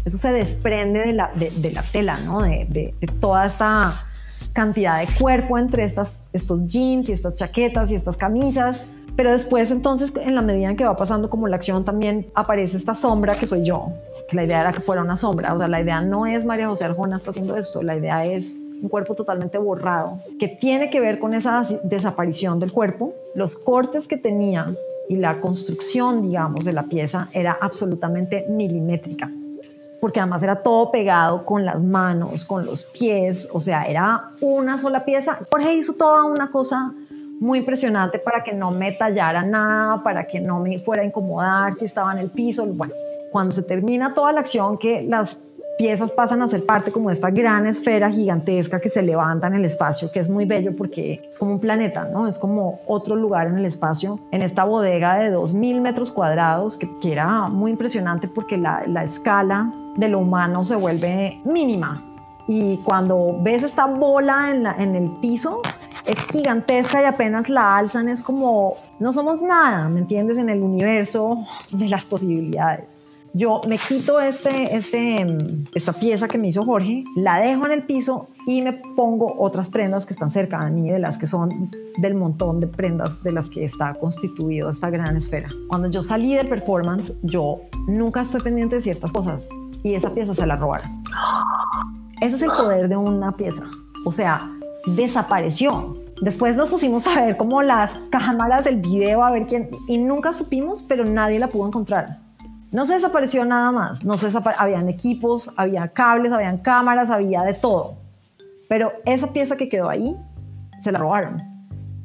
Eso se desprende de la, de, la tela, ¿no? De, de, toda esta cantidad de cuerpo entre estas, estos jeans y estas chaquetas y estas camisas. Pero después entonces, en la medida en que va pasando como la acción, también aparece esta sombra que soy yo. La idea era que fuera una sombra. O sea, la idea no es María José Arjona está haciendo esto. La idea es un cuerpo totalmente borrado, que tiene que ver con esa desaparición del cuerpo, los cortes que tenía y la construcción, digamos, de la pieza era absolutamente milimétrica, porque además era todo pegado con las manos, con los pies, o sea, era una sola pieza. Jorge hizo toda una cosa muy impresionante para que no me tallara nada, para que no me fuera a incomodar si estaba en el piso. Bueno, cuando se termina toda la acción, que las piezas pasan a ser parte como de esta gran esfera gigantesca que se levanta en el espacio, que es muy bello porque es como un planeta, ¿no? Es como otro lugar en el espacio, en esta bodega de 2.000 metros cuadrados, que, era muy impresionante porque la, la escala de lo humano se vuelve mínima. Y cuando ves esta bola en, en el piso, es gigantesca y apenas la alzan, es como, no somos nada, ¿me entiendes? En el universo de las posibilidades yo me quito este, este, esta pieza que me hizo Jorge, la dejo en el piso y me pongo otras prendas que están cerca de mí, de las que son del montón de prendas de las que está constituido esta gran esfera. Cuando yo salí de performance, yo nunca estoy pendiente de ciertas cosas y esa pieza se la robaron. Ese es el poder de una pieza. O sea, desapareció. Después nos pusimos a ver como las cámaras, el video, a ver quién, y nunca supimos, pero nadie la pudo encontrar. No se desapareció nada más, no se habían equipos, había cables, habían cámaras, había de todo. Pero esa pieza que quedó ahí, se la robaron.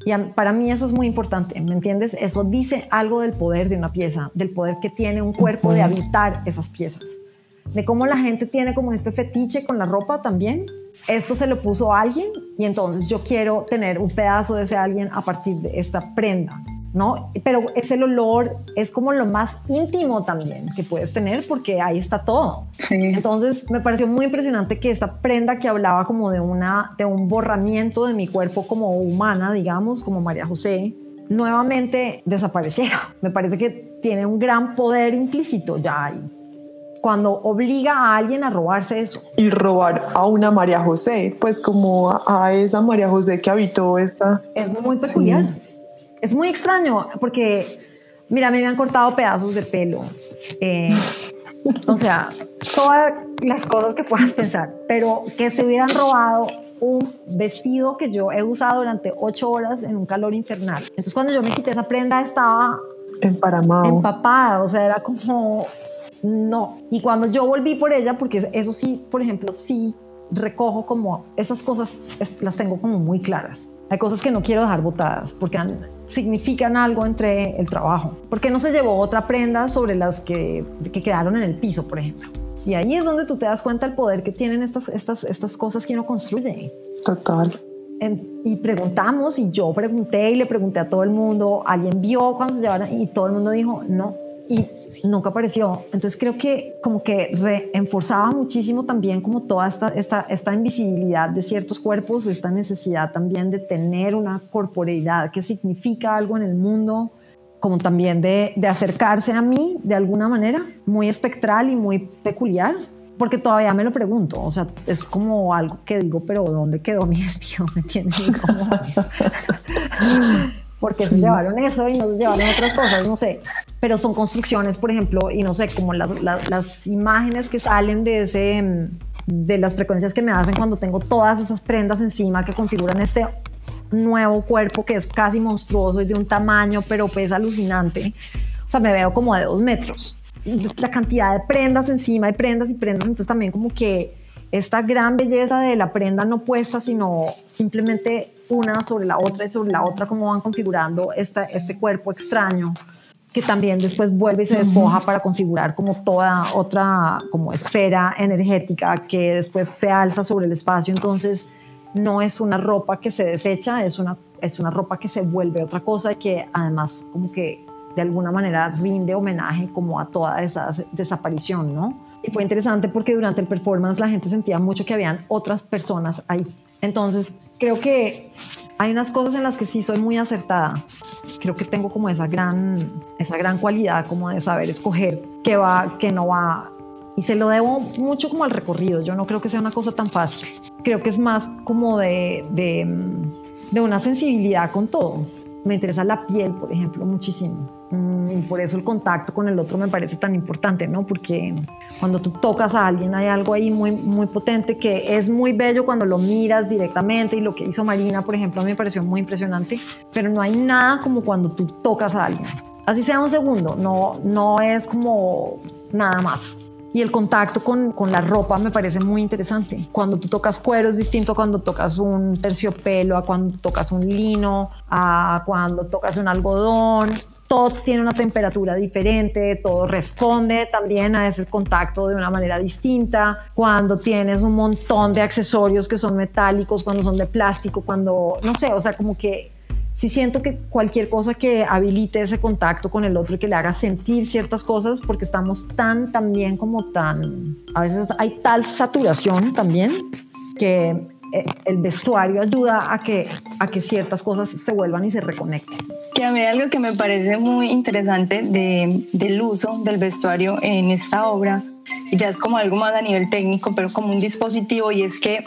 Y para mí eso es muy importante, ¿me entiendes? Eso dice algo del poder de una pieza, del poder que tiene un cuerpo de habitar esas piezas. De cómo la gente tiene como este fetiche con la ropa también. Esto se lo puso alguien y entonces yo quiero tener un pedazo de ese alguien a partir de esta prenda. ¿No? Pero es el olor, es como lo más íntimo también que puedes tener porque ahí está todo. Entonces me pareció muy impresionante que esta prenda que hablaba como de, una, de un borramiento de mi cuerpo como humana, digamos, como María José, nuevamente desapareciera. Me parece que tiene un gran poder implícito ya ahí cuando obliga a alguien a robarse eso. Y robar a una María José, pues como a, esa María José que habitó esta... Es muy peculiar es muy extraño porque, mira, a mí me han cortado pedazos de pelo. Eh, o sea, todas las cosas que puedas pensar, pero que se hubieran robado un vestido que yo he usado durante ocho horas en un calor infernal. Entonces cuando yo me quité esa prenda estaba Emparamado. Empapada, o sea, era como, no. Y cuando yo volví por ella, porque eso sí, por ejemplo, sí recojo como esas cosas, las tengo como muy claras. Hay cosas que no quiero dejar botadas porque significan algo entre el trabajo. porque no se llevó otra prenda sobre las que, que quedaron en el piso, por ejemplo? Y ahí es donde tú te das cuenta del poder que tienen estas, estas, estas cosas que uno construye. Total. y preguntamos, y yo pregunté y le pregunté a todo el mundo, alguien vio cuando se llevaron, y todo el mundo dijo, no, y nunca apareció. Entonces creo que como que reenforzaba muchísimo también como toda esta, esta, esta invisibilidad de ciertos cuerpos, esta necesidad también de tener una corporeidad que significa algo en el mundo, como también de, de acercarse a mí de alguna manera, muy espectral y muy peculiar. Porque todavía me lo pregunto, o sea, es como algo que digo, pero ¿dónde quedó mi vestido? ¿Me entiendes? porque se llevaron eso y no se llevaron otras cosas, no sé. Pero son construcciones, por ejemplo, y no sé, como las, las, imágenes que salen de ese mm, de las frecuencias que me hacen cuando tengo todas esas prendas encima que configuran este nuevo cuerpo que es casi monstruoso y de un tamaño, pero pues alucinante. O sea, me veo como de dos metros. La cantidad de prendas encima y prendas y prendas, entonces también como que esta gran belleza de la prenda no puesta, sino simplemente una sobre la otra y sobre la otra, como van configurando esta, este cuerpo extraño que también después vuelve y se despoja para configurar como toda otra como esfera energética que después se alza sobre el espacio. Entonces no es una ropa que se desecha, es una, es una ropa que se vuelve otra cosa y que además como que de alguna manera rinde homenaje como a toda esa desaparición, ¿no? Y fue interesante porque durante el performance la gente sentía mucho que habían otras personas ahí. Entonces, creo que hay unas cosas en las que sí soy muy acertada. Creo que tengo como esa gran, esa gran cualidad como de saber escoger qué va, qué no va. Y se lo debo mucho como al recorrido. Yo no creo que sea una cosa tan fácil. Creo que es más como de, de, de una sensibilidad con todo. Me interesa la piel, por ejemplo, muchísimo Mm, y por eso el contacto con el otro me parece tan importante, ¿no? Porque cuando tú tocas a alguien hay algo ahí muy, muy potente que es muy bello cuando lo miras directamente y lo que hizo Marina, por ejemplo, a mí me pareció muy impresionante, pero no hay nada como cuando tú tocas a alguien. Así sea un segundo, no, no es como nada más. Y el contacto con, con, la ropa me parece muy interesante. Cuando tú tocas cuero es distinto a cuando tocas un terciopelo, a cuando tocas un lino, a cuando tocas un algodón todo tiene una temperatura diferente, todo responde también a ese contacto de una manera distinta. Cuando tienes un montón de accesorios que son metálicos, cuando son de plástico, cuando, no sé, o sea, como que si siento que cualquier cosa que habilite ese contacto con el otro y que le haga sentir ciertas cosas, porque estamos tan, también como tan, a veces hay tal saturación también que el vestuario ayuda a que, a que ciertas cosas se vuelvan y se reconecten. Que a mí algo que me parece muy interesante de, del uso del vestuario en esta obra, ya es como algo más a nivel técnico, pero como un dispositivo, y es que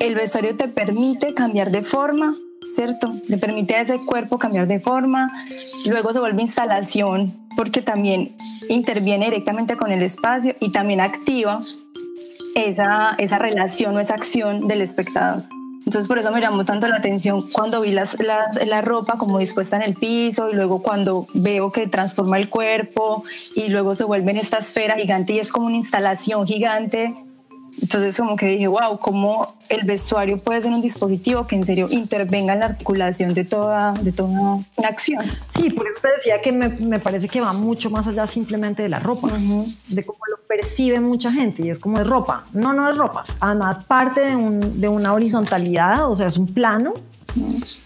el vestuario te permite cambiar de forma, ¿cierto? Le permite a ese cuerpo cambiar de forma, luego se vuelve instalación, porque también interviene directamente con el espacio y también activa esa, esa relación o esa acción del espectador. Entonces por eso me llamó tanto la atención cuando vi las, la, la, ropa como dispuesta en el piso y luego cuando veo que transforma el cuerpo y luego se vuelve en esta esfera gigante y es como una instalación gigante entonces como que dije, wow, cómo el vestuario puede ser un dispositivo que en serio intervenga en la articulación de toda, de toda una acción. Sí, por eso te decía que me, me parece que va mucho más allá simplemente de la ropa, de cómo lo percibe mucha gente y es como de ropa. No, no es ropa. Además parte de, un, de una horizontalidad, o sea, es un plano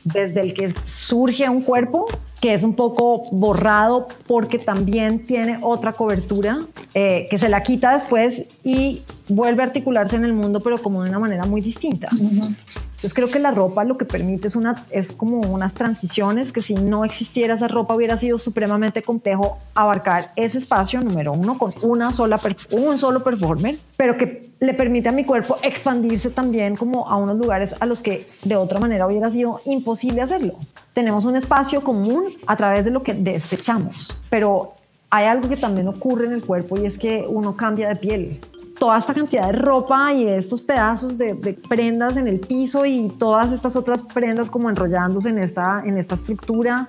desde el que surge un cuerpo que es un poco borrado porque también tiene otra cobertura eh, que se la quita después y vuelve a articularse en el mundo, pero como de una manera muy distinta. Entonces creo que la ropa lo que permite es, una, es como unas transiciones que si no existiera esa ropa hubiera sido supremamente complejo abarcar ese espacio número uno con una sola, un solo performer, pero que le permite a mi cuerpo expandirse también como a unos lugares a los que de otra manera hubiera sido imposible hacerlo. Tenemos un espacio común a través de lo que desechamos, pero hay algo que también ocurre en el cuerpo y es que uno cambia de piel toda esta cantidad de ropa y estos pedazos de, prendas en el piso y todas estas otras prendas como enrollándose en esta, en esta estructura,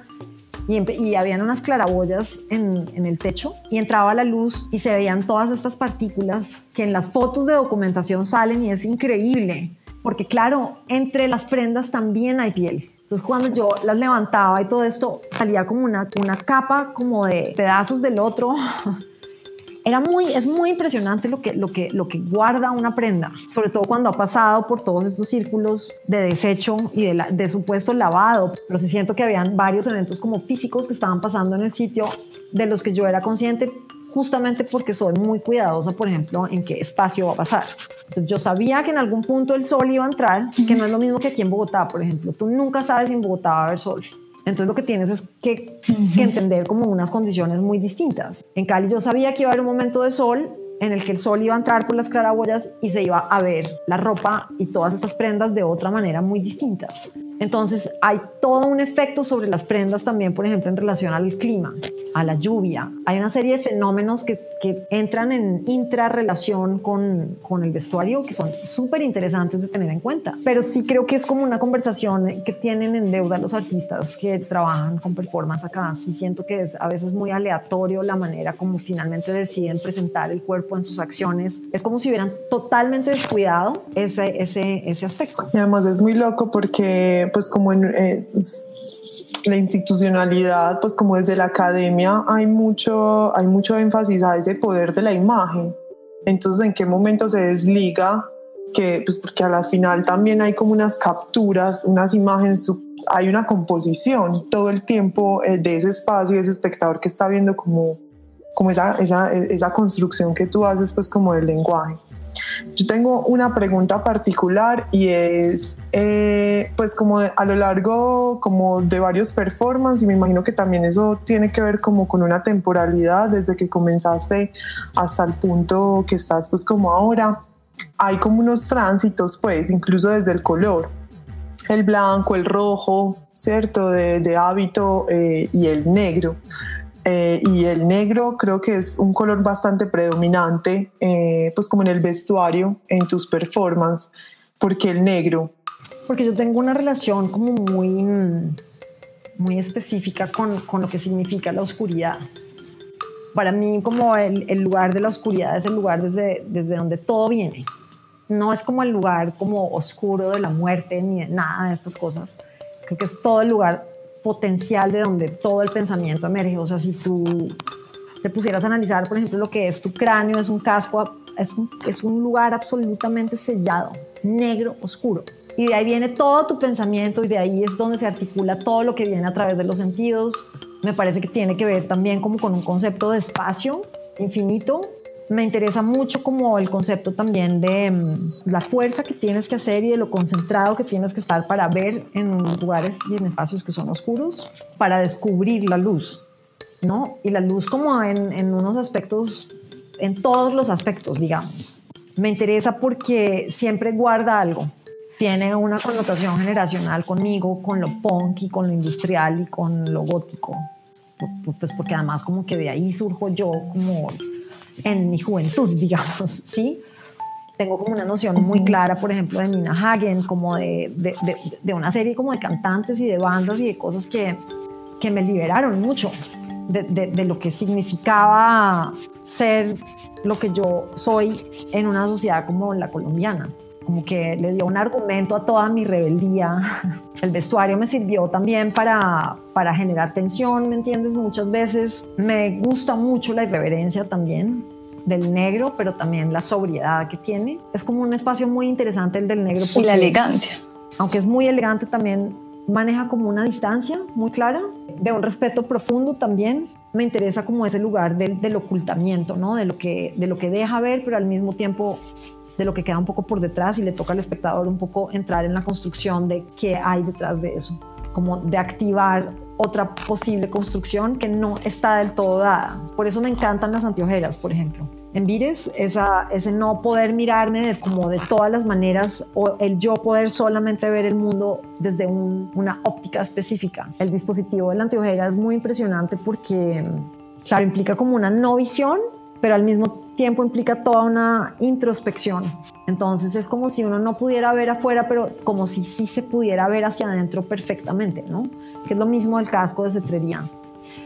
y, y habían unas claraboyas en, en el techo y entraba la luz y se veían todas estas partículas que en las fotos de documentación salen y es increíble. Porque claro, entre las prendas también hay piel. Entonces cuando yo las levantaba y todo esto salía como una, una capa como de pedazos del otro. Era muy, es muy impresionante lo que, lo, que, lo que guarda una prenda, sobre todo cuando ha pasado por todos estos círculos de desecho y de, de supuesto lavado. Pero sí siento que habían varios eventos como físicos que estaban pasando en el sitio de los que yo era consciente justamente porque soy muy cuidadosa, por ejemplo, en qué espacio va a pasar. Entonces, yo sabía que en algún punto el sol iba a entrar, que no es lo mismo que aquí en Bogotá, por ejemplo. Tú nunca sabes si en Bogotá va a haber sol. Entonces lo que tienes es que, que, entender como unas condiciones muy distintas. En Cali yo sabía que iba a haber un momento de sol en el que el sol iba a entrar por las claraboyas y se iba a ver la ropa y todas estas prendas de otra manera muy distintas. Entonces hay todo un efecto sobre las prendas también, por ejemplo, en relación al clima, a la lluvia. Hay una serie de fenómenos que, que entran en intrarrelación con, con el vestuario que son súper interesantes de tener en cuenta. Pero sí creo que es como una conversación que tienen en deuda los artistas que trabajan con performance acá. Sí siento que es a veces muy aleatorio la manera como finalmente deciden presentar el cuerpo en sus acciones. Es como si hubieran totalmente descuidado ese, ese, ese aspecto. Y además es muy loco porque pues como en eh, pues, la institucionalidad, pues como desde la academia hay mucho, hay mucho énfasis a ese poder de la imagen. Entonces, ¿en qué momento se desliga? Que, pues porque a la final también hay como unas capturas, unas imágenes, hay una composición todo el tiempo eh, de ese espacio, ese espectador que está viendo como, como esa, esa, esa construcción que tú haces pues como del lenguaje. Yo tengo una pregunta particular y es, eh, pues como a lo largo como de varios performances y me imagino que también eso tiene que ver como con una temporalidad desde que comenzaste hasta el punto que estás pues como ahora. Hay como unos tránsitos pues incluso desde el color, el blanco, el rojo, ¿cierto? De, de hábito eh, y el negro. Eh, y el negro creo que es un color bastante predominante, eh, pues como en el vestuario, en tus performances. porque el negro? Porque yo tengo una relación como muy, muy específica con, con lo que significa la oscuridad. Para mí como el, el, lugar de la oscuridad es el lugar desde, desde donde todo viene. No es como el lugar como oscuro de la muerte ni nada de estas cosas. Creo que es todo el lugar potencial de donde todo el pensamiento emerge. O sea, si tú te pusieras a analizar, por ejemplo, lo que es tu cráneo, es un casco, es un, es un lugar absolutamente sellado, negro, oscuro. Y de ahí viene todo tu pensamiento y de ahí es donde se articula todo lo que viene a través de los sentidos. Me parece que tiene que ver también como con un concepto de espacio infinito me interesa mucho como el concepto también de mm, la fuerza que tienes que hacer y de lo concentrado que tienes que estar para ver en lugares y en espacios que son oscuros, para descubrir la luz, ¿no? Y la luz como en, en unos aspectos, en todos los aspectos, digamos. Me interesa porque siempre guarda algo. Tiene una connotación generacional conmigo, con lo punk y con lo industrial y con lo gótico. Pues porque además como que de ahí surjo yo como en mi juventud, digamos, ¿sí? Tengo como una noción muy clara, por ejemplo, de Nina Hagen, como de, de, de, una serie como de cantantes y de bandas y de cosas que, que me liberaron mucho de, lo que significaba ser lo que yo soy en una sociedad como la colombiana como que le dio un argumento a toda mi rebeldía. El vestuario me sirvió también para, para generar tensión, ¿me entiendes? Muchas veces me gusta mucho la irreverencia también del negro, pero también la sobriedad que tiene. Es como un espacio muy interesante el del negro. Y la elegancia. Aunque es muy elegante, también maneja como una distancia muy clara, de un respeto profundo también. Me interesa como ese lugar del, del ocultamiento, ¿no? De lo, que, de lo que deja ver, pero al mismo tiempo de lo que queda un poco por detrás y le toca al espectador un poco entrar en la construcción de qué hay detrás de eso, como de activar otra posible construcción que no está del todo dada. Por eso me encantan las anteojeras, por ejemplo. En Vires, esa, ese no poder mirarme de, como de todas las maneras o el yo poder solamente ver el mundo desde una óptica específica. El dispositivo de la anteojera es muy impresionante porque, claro, implica como una no visión pero al mismo tiempo implica toda una introspección. Entonces es como si uno no pudiera ver afuera, pero como si sí se pudiera ver hacia adentro perfectamente, ¿no? Que es lo mismo del casco de cetrería.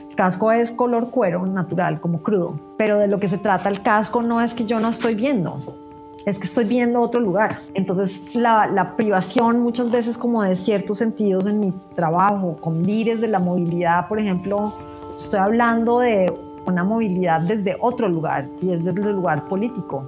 El casco es color cuero natural, como crudo, pero de lo que se trata el casco no es que yo no estoy viendo, es que estoy viendo otro lugar. Entonces la, la, privación muchas veces como de ciertos sentidos en mi trabajo, con vires de la movilidad, por ejemplo, estoy hablando de una movilidad desde otro lugar y es desde el lugar político,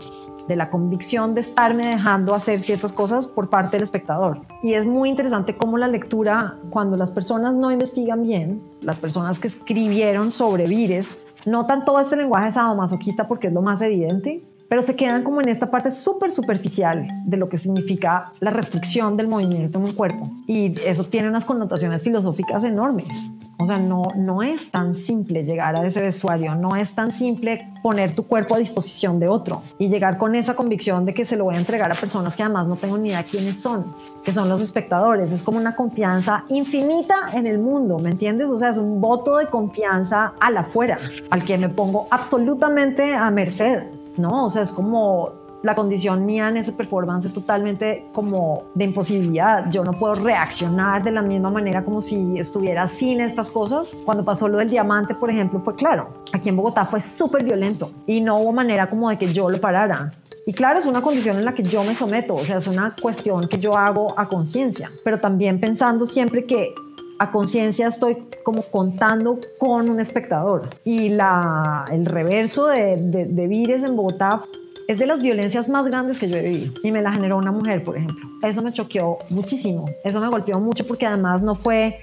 de la convicción de estarme dejando hacer ciertas cosas por parte del espectador. Y es muy interesante cómo la lectura, cuando las personas no investigan bien, las personas que escribieron sobre vires, notan todo este lenguaje sadomasoquista porque es lo más evidente, pero se quedan como en esta parte súper superficial de lo que significa la restricción del movimiento en un cuerpo. Y eso tiene unas connotaciones filosóficas enormes. O sea, no, no es tan simple llegar a ese vestuario, no es tan simple poner tu cuerpo a disposición de otro y llegar con esa convicción de que se lo voy a entregar a personas que además no tengo ni idea quiénes son, que son los espectadores. Es como una confianza infinita en el mundo, ¿me entiendes? O sea, es un voto de confianza al afuera, al que me pongo absolutamente a merced. ¿No? O sea, es como la condición mía en ese performance es totalmente como de imposibilidad. Yo no puedo reaccionar de la misma manera como si estuviera sin estas cosas. Cuando pasó lo del diamante, por ejemplo, fue claro. Aquí en Bogotá fue súper violento y no hubo manera como de que yo lo parara. Y claro, es una condición en la que yo me someto, o sea, es una cuestión que yo hago a conciencia, pero también pensando siempre que a conciencia estoy como contando con un espectador. Y la, el reverso de, de, Vires en Bogotá es de las violencias más grandes que yo he vivido. Y me la generó una mujer, por ejemplo. Eso me choqueó muchísimo. Eso me golpeó mucho porque además no fue,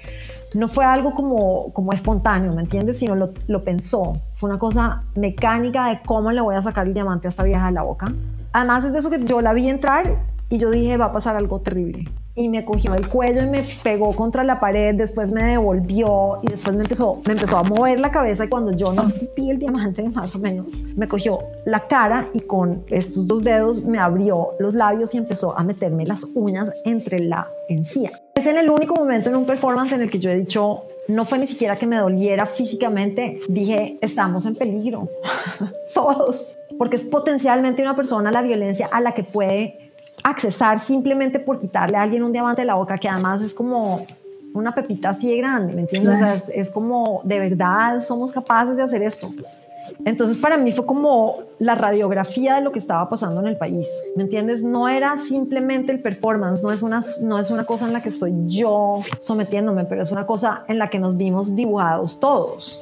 no fue algo como, como espontáneo, ¿me entiendes? Sino lo, lo pensó. Fue una cosa mecánica de cómo le voy a sacar el diamante a esta vieja de la boca. Además es de eso que yo la vi entrar y yo dije, va a pasar algo terrible y me cogió el cuello y me pegó contra la pared, después me devolvió y después me empezó, me empezó a mover la cabeza y cuando yo no escupí el diamante más o menos, me cogió la cara y con estos dos dedos me abrió los labios y empezó a meterme las uñas entre la encía. Es en el único momento en un performance en el que yo he dicho, no fue ni siquiera que me doliera físicamente, dije, estamos en peligro, todos, porque es potencialmente una persona la violencia a la que puede accesar simplemente por quitarle a alguien un diamante de la boca, que además es como una pepita así de grande, ¿me entiendes? O sea, es, como, de verdad, somos capaces de hacer esto. Entonces para mí fue como la radiografía de lo que estaba pasando en el país, ¿me entiendes? No era simplemente el performance, no es una, no es una cosa en la que estoy yo sometiéndome, pero es una cosa en la que nos vimos dibujados todos.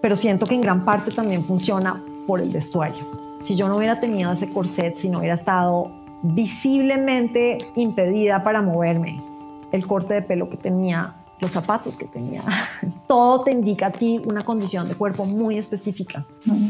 Pero siento que en gran parte también funciona por el vestuario. Si yo no hubiera tenido ese corset, si no hubiera estado visiblemente impedida para moverme, el corte de pelo que tenía, los zapatos que tenía, todo te indica a ti una condición de cuerpo muy específica.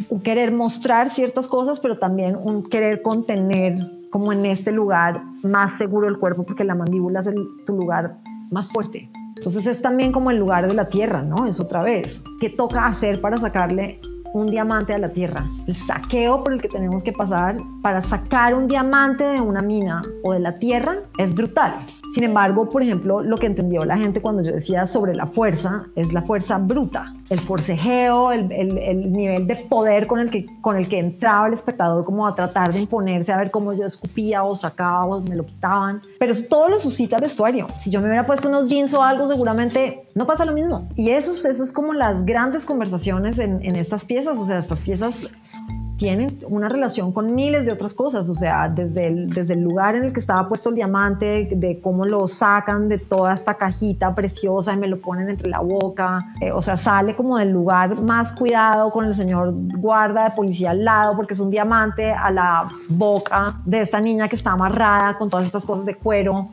Un querer mostrar ciertas cosas, pero también un querer contener como en este lugar más seguro el cuerpo, porque la mandíbula es tu lugar más fuerte. Entonces es también como el lugar de la tierra, ¿no? Es otra vez. ¿Qué toca hacer para sacarle un diamante a la tierra. El saqueo por el que tenemos que pasar para sacar un diamante de una mina o de la tierra es brutal. Sin embargo, por ejemplo, lo que entendió la gente cuando yo decía sobre la fuerza es la fuerza bruta, el forcejeo, el, el, nivel de poder con el, que, con el que entraba el espectador como a tratar de imponerse, a ver cómo yo escupía o sacaba o me lo quitaban. Pero eso todo lo suscita el vestuario. Si yo me hubiera puesto unos jeans o algo, seguramente no pasa lo mismo. Y eso, eso es como las grandes conversaciones en, en estas piezas, o sea, estas piezas tienen una relación con miles de otras cosas, o sea, desde el, desde el lugar en el que estaba puesto el diamante, de, cómo lo sacan de toda esta cajita preciosa y me lo ponen entre la boca, eh, o sea, sale como del lugar más cuidado con el señor guarda de policía al lado, porque es un diamante a la boca de esta niña que está amarrada con todas estas cosas de cuero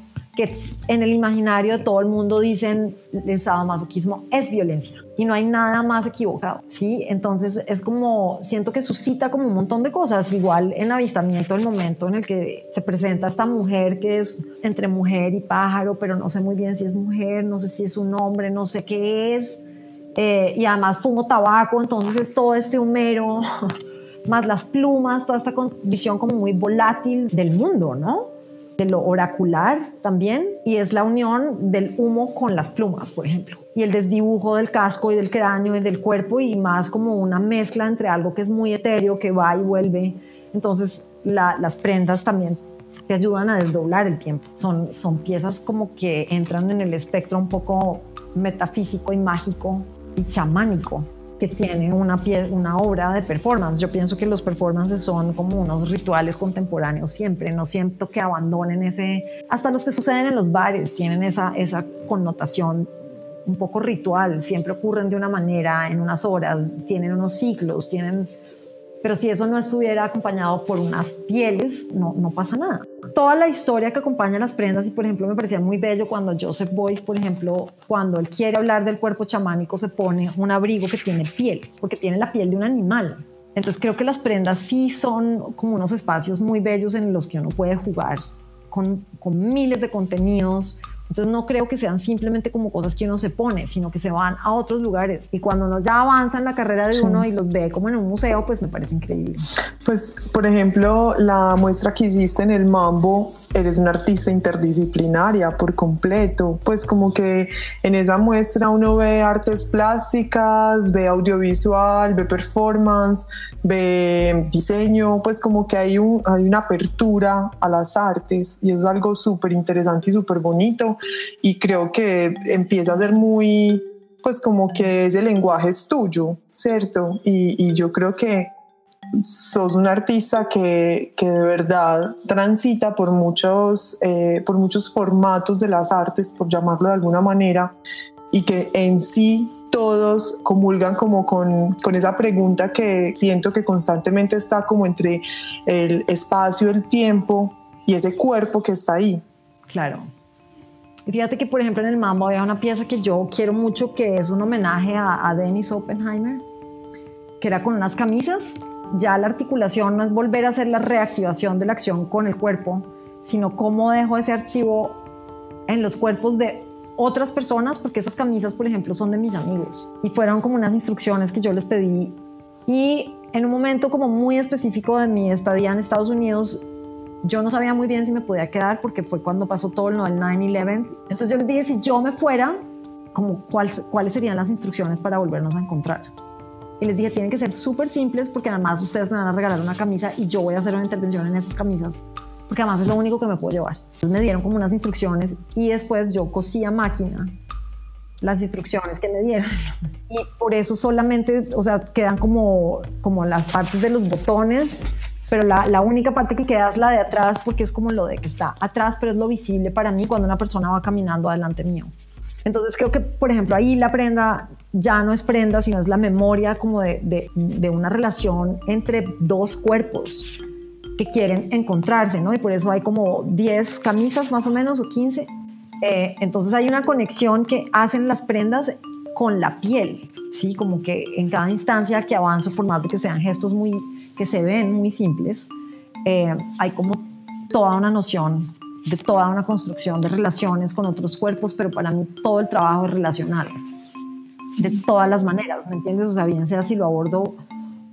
que en el imaginario de todo el mundo dicen el sadomasoquismo es violencia y no hay nada más equivocado, ¿sí? Entonces es como, siento que suscita como un montón de cosas, igual en avistamiento el momento en el que se presenta esta mujer que es entre mujer y pájaro, pero no sé muy bien si es mujer, no sé si es un hombre, no sé qué es, eh, y además fumo tabaco, entonces es todo este humero, más las plumas, toda esta condición como muy volátil del mundo, ¿no? De lo oracular también, y es la unión del humo con las plumas, por ejemplo, y el desdibujo del casco y del cráneo y del cuerpo, y más como una mezcla entre algo que es muy etéreo, que va y vuelve. Entonces, las prendas también te ayudan a desdoblar el tiempo. Son, son piezas como que entran en el espectro un poco metafísico y mágico y chamánico que tiene una, una obra de performance. Yo pienso que los performances son como unos rituales contemporáneos siempre. No siento que abandonen ese... Hasta los que suceden en los bares tienen esa, esa connotación un poco ritual. Siempre ocurren de una manera, en unas horas, tienen unos ciclos, tienen pero si eso no estuviera acompañado por unas pieles, no, no pasa nada. Toda la historia que acompaña las prendas, y por ejemplo me parecía muy bello cuando Joseph Boyce, por ejemplo, cuando él quiere hablar del cuerpo chamánico, se pone un abrigo que tiene piel, porque tiene la piel de un animal. Entonces creo que las prendas sí son como unos espacios muy bellos en los que uno puede jugar con, con miles de contenidos, entonces no creo que sean simplemente como cosas que uno se pone, sino que se van a otros lugares. Y cuando uno ya avanza en la carrera de uno y los ve como en un museo, pues me parece increíble. Pues, por ejemplo, la muestra que hiciste en el Mambo, eres una artista interdisciplinaria por completo. Pues como que en esa muestra uno ve artes plásticas, ve audiovisual, ve performance, ve diseño, pues como que hay, un, hay una apertura a las artes y es algo súper interesante y súper bonito y creo que empieza a ser muy, pues como que ese lenguaje es tuyo, ¿cierto? Y, y yo creo que sos un artista que, que, de verdad transita por muchos, eh, por muchos formatos de las artes, por llamarlo de alguna manera, y que en sí todos comulgan como con, con, esa pregunta que siento que constantemente está como entre el espacio, el tiempo y ese cuerpo que está ahí. Claro. Y fíjate que, por ejemplo, en el Mambo había una pieza que yo quiero mucho que es un homenaje a, a Dennis Oppenheimer, que era con unas camisas. Ya la articulación no es volver a hacer la reactivación de la acción con el cuerpo, sino cómo dejo ese archivo en los cuerpos de otras personas, porque esas camisas, por ejemplo, son de mis amigos y fueron como unas instrucciones que yo les pedí. Y en un momento como muy específico de mi estadía en Estados Unidos, yo no sabía muy bien si me podía quedar porque fue cuando pasó todo del 9-11. Entonces yo les dije, si yo me fuera, como cuáles serían las instrucciones para volvernos a encontrar. Y les dije, tienen que ser súper simples porque además ustedes me van a regalar una camisa y yo voy a hacer una intervención en esas camisas porque además es lo único que me puedo llevar. Entonces me dieron como unas instrucciones y después yo cosí a máquina las instrucciones que me dieron. Y por eso solamente, o sea, quedan como, como las partes de los botones, pero la, única parte que queda es la de atrás porque es como lo de que está atrás, pero es lo visible para mí cuando una persona va caminando adelante mío. Entonces creo que, por ejemplo, ahí la prenda ya no es prenda, sino es la memoria como de una relación entre dos cuerpos que quieren encontrarse, ¿no? Y por eso hay como 10 camisas más o menos o 15. Eh, entonces hay una conexión que hacen las prendas con la piel, ¿sí? Como que en cada instancia que avanzo, por más de que sean gestos muy, que se ven muy simples, eh, hay como toda una noción de toda una construcción de relaciones con otros cuerpos, pero para mí todo el trabajo es relacional, de todas las maneras, ¿me entiendes? O sea, bien sea si lo abordo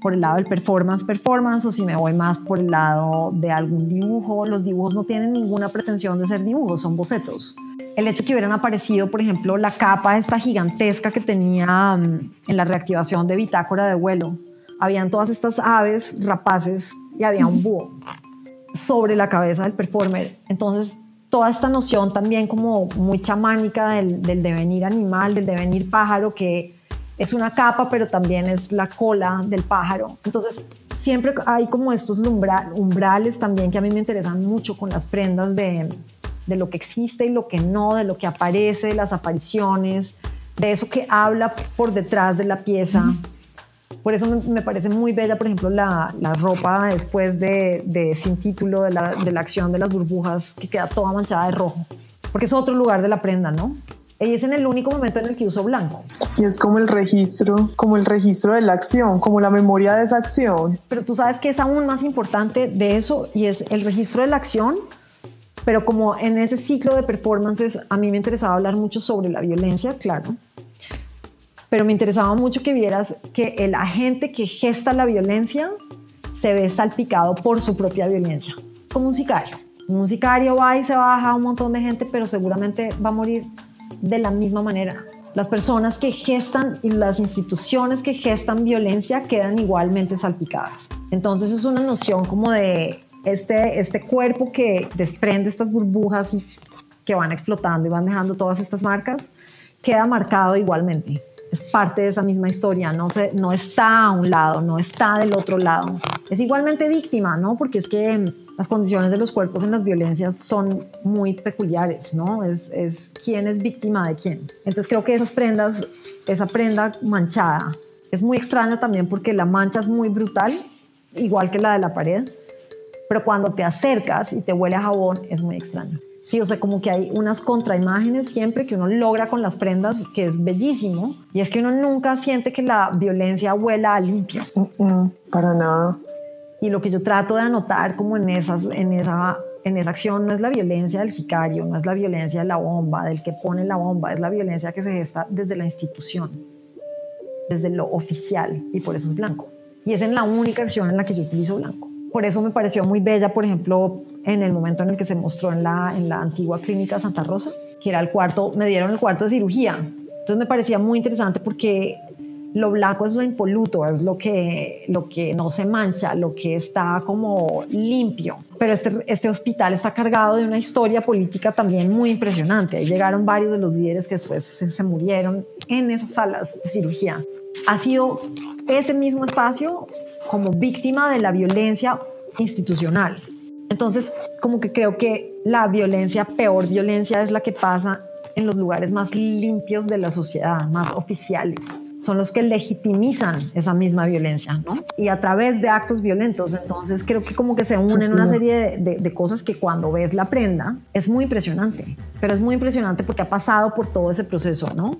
por el lado del performance, performance, o si me voy más por el lado de algún dibujo. Los dibujos no tienen ninguna pretensión de ser dibujos, son bocetos. El hecho que hubieran aparecido, por ejemplo, la capa esta gigantesca que tenía mm, en la reactivación de bitácora de vuelo. Habían todas estas aves rapaces y había un búho sobre la cabeza del performer. Entonces, toda esta noción también como muy chamánica del, del devenir animal, del devenir pájaro, que es una capa, pero también es la cola del pájaro. Entonces, siempre hay como estos umbrales también que a mí me interesan mucho con las prendas de, de lo que existe y lo que no, de lo que aparece, de las apariciones, de eso que habla por detrás de la pieza. Por eso me, parece muy bella, por ejemplo, la, la ropa después de, de, sin título de la, de la acción de las burbujas, que queda toda manchada de rojo, porque es otro lugar de la prenda, ¿no? Y es en el único momento en el que uso blanco. Y es como el registro, como el registro de la acción, como la memoria de esa acción. Pero tú sabes que es aún más importante de eso y es el registro de la acción. Pero como en ese ciclo de performances a mí me interesaba hablar mucho sobre la violencia, claro. Pero me interesaba mucho que vieras que el agente que gesta la violencia se ve salpicado por su propia violencia, como un sicario. Un sicario va y se baja un montón de gente, pero seguramente va a morir de la misma manera. Las personas que gestan y las instituciones que gestan violencia quedan igualmente salpicadas. Entonces es una noción como de este, este cuerpo que desprende estas burbujas que van explotando y van dejando todas estas marcas, queda marcado igualmente. Es parte de esa misma historia, no, se, no está a un lado, no está del otro lado. Es igualmente víctima, ¿no? Porque es que las condiciones de los cuerpos en las violencias son muy peculiares, ¿no? Es, es quién es víctima de quién. Entonces creo que esas prendas, esa prenda manchada, es muy extraña también porque la mancha es muy brutal, igual que la de la pared, pero cuando te acercas y te huele a jabón es muy extraño. Sí, o sea, como que hay unas contraimágenes siempre que uno logra con las prendas, que es bellísimo, y es que uno nunca siente que la violencia huela a limpio. para nada. Y lo que yo trato de anotar como en, esas, en, esa, en esa acción no es la violencia del sicario, no es la violencia de la bomba, del que pone la bomba, es la violencia que se gesta desde la institución, desde lo oficial, y por eso es blanco. Y es en la única acción en la que yo utilizo blanco. Por eso me pareció muy bella, por ejemplo, en el momento en el que se mostró en la, antigua clínica Santa Rosa, que era el cuarto, me dieron el cuarto de cirugía. Entonces me parecía muy interesante porque lo blanco es lo impoluto, es lo que, no se mancha, lo que está como limpio. Pero este, este hospital está cargado de una historia política también muy impresionante. Ahí llegaron varios de los líderes que después se murieron en esas salas de cirugía. Ha sido ese mismo espacio como víctima de la violencia institucional. Entonces, como que creo que la violencia, peor violencia, es la que pasa en los lugares más limpios de la sociedad, más oficiales. Son los que legitimizan esa misma violencia, ¿no? Y a través de actos violentos. Entonces, creo que como que se unen una serie de, de cosas que cuando ves la prenda es muy impresionante. Pero es muy impresionante porque ha pasado por todo ese proceso, ¿no?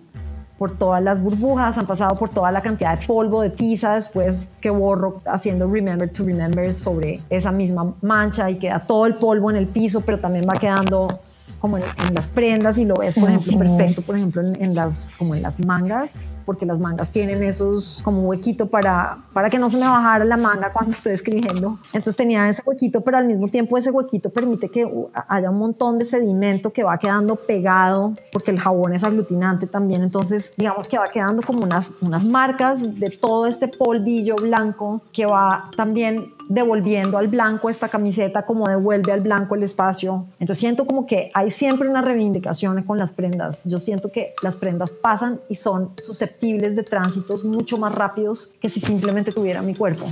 Por todas las burbujas, han pasado por toda la cantidad de polvo de tiza después que borro haciendo Remember to Remember sobre esa misma mancha y queda todo el polvo en el piso, pero también va quedando como en, las prendas y lo ves, por ejemplo, perfecto, por ejemplo, en, las, como en las mangas porque las mangas tienen esos como huequito para, para que no se me bajara la manga cuando estoy escribiendo. Entonces tenía ese huequito, pero al mismo tiempo ese huequito permite que haya un montón de sedimento que va quedando pegado, porque el jabón es aglutinante también. Entonces, digamos que va quedando como unas, unas marcas de todo este polvillo blanco que va también devolviendo al blanco esta camiseta como devuelve al blanco el espacio. Entonces siento como que hay siempre una reivindicación con las prendas. Yo siento que las prendas pasan y son susceptibles de tránsitos mucho más rápidos que si simplemente tuviera mi cuerpo.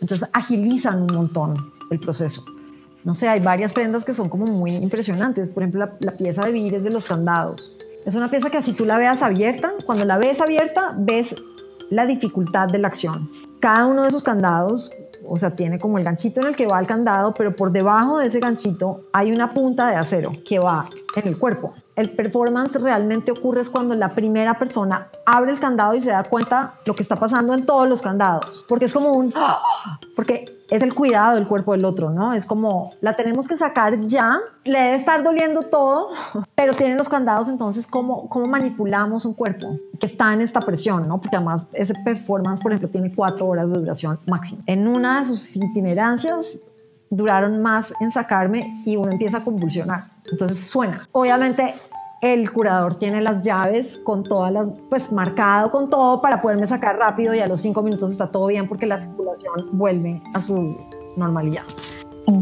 Entonces agilizan un montón el proceso. No sé, hay varias prendas que son como muy impresionantes. Por ejemplo, la, pieza de vires de los candados. Es una pieza que así tú la veas abierta, cuando la ves abierta, ves la dificultad de la acción. Cada uno de esos candados o sea, tiene como el ganchito en el que va el candado, pero por debajo de ese ganchito hay una punta de acero que va en el cuerpo. El performance realmente ocurre es cuando la primera persona abre el candado y se da cuenta lo que está pasando en todos los candados, porque es como un porque es el cuidado del cuerpo del otro, ¿no? Es como, la tenemos que sacar ya, le debe estar doliendo todo, pero tienen los candados, entonces, ¿cómo, cómo manipulamos un cuerpo que está en esta presión, ¿no? Porque además ese performance, por ejemplo, tiene cuatro horas de duración máxima. En una de sus itinerancias duraron más en sacarme y uno empieza a convulsionar. Entonces suena. Obviamente el curador tiene las llaves con todas las, pues marcado con todo para poderme sacar rápido y a los cinco minutos está todo bien porque la circulación vuelve a su normalidad.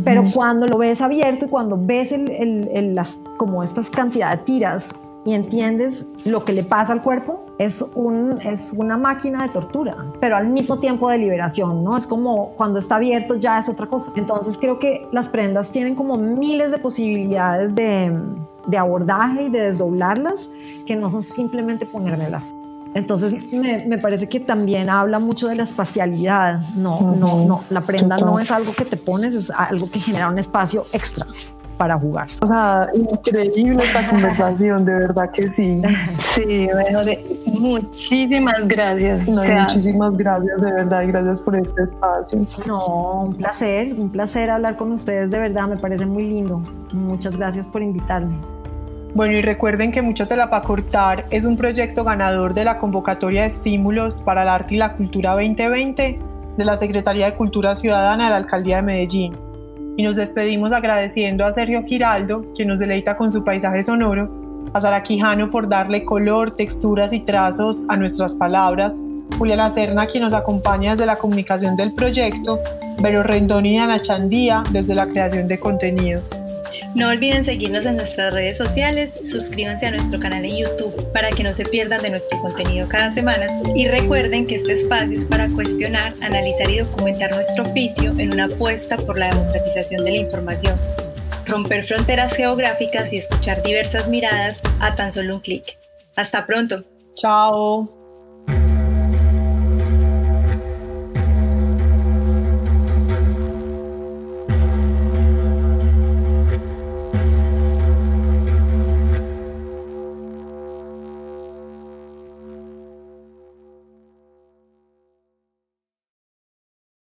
Pero cuando lo ves abierto y cuando ves el, las, como estas cantidades de tiras y entiendes lo que le pasa al cuerpo, es, un, es una máquina de tortura, pero al mismo tiempo de liberación, ¿no? Es como cuando está abierto ya es otra cosa. Entonces creo que las prendas tienen como miles de posibilidades de, de abordaje y de desdoblarlas que no son simplemente ponérmelas. Entonces me, me, parece que también habla mucho de la espacialidad. No, no, no, la prenda no es algo que te pones, es algo que genera un espacio extra para jugar. O sea, increíble esta conversación, de verdad que sí. Sí, bueno, muchísimas gracias. muchísimas gracias, de verdad, y gracias por este espacio. No, un placer, un placer hablar con ustedes, de verdad, me parece muy lindo. Muchas gracias por invitarme. Bueno, y recuerden que Mucho Tela para Cortar es un proyecto ganador de la convocatoria de estímulos para el arte y la cultura 2020 de la Secretaría de Cultura Ciudadana de la Alcaldía de Medellín. y nos despedimos agradeciendo a Sergio Giraldo, quien nos deleita con su paisaje sonoro, a Sara Quijano por darle color, texturas y trazos a nuestras palabras, Juliana Serna, quien nos acompaña desde la comunicación del proyecto, Vero Rendón y Ana Chandía desde la creación de contenidos. No olviden seguirnos en nuestras redes sociales, suscríbanse a nuestro canal en YouTube para que no se pierdan de nuestro contenido cada semana y recuerden que este espacio es para cuestionar, analizar y documentar nuestro oficio en una apuesta por la democratización de la información, romper fronteras geográficas y escuchar diversas miradas a tan solo un clic. Hasta pronto. Chao.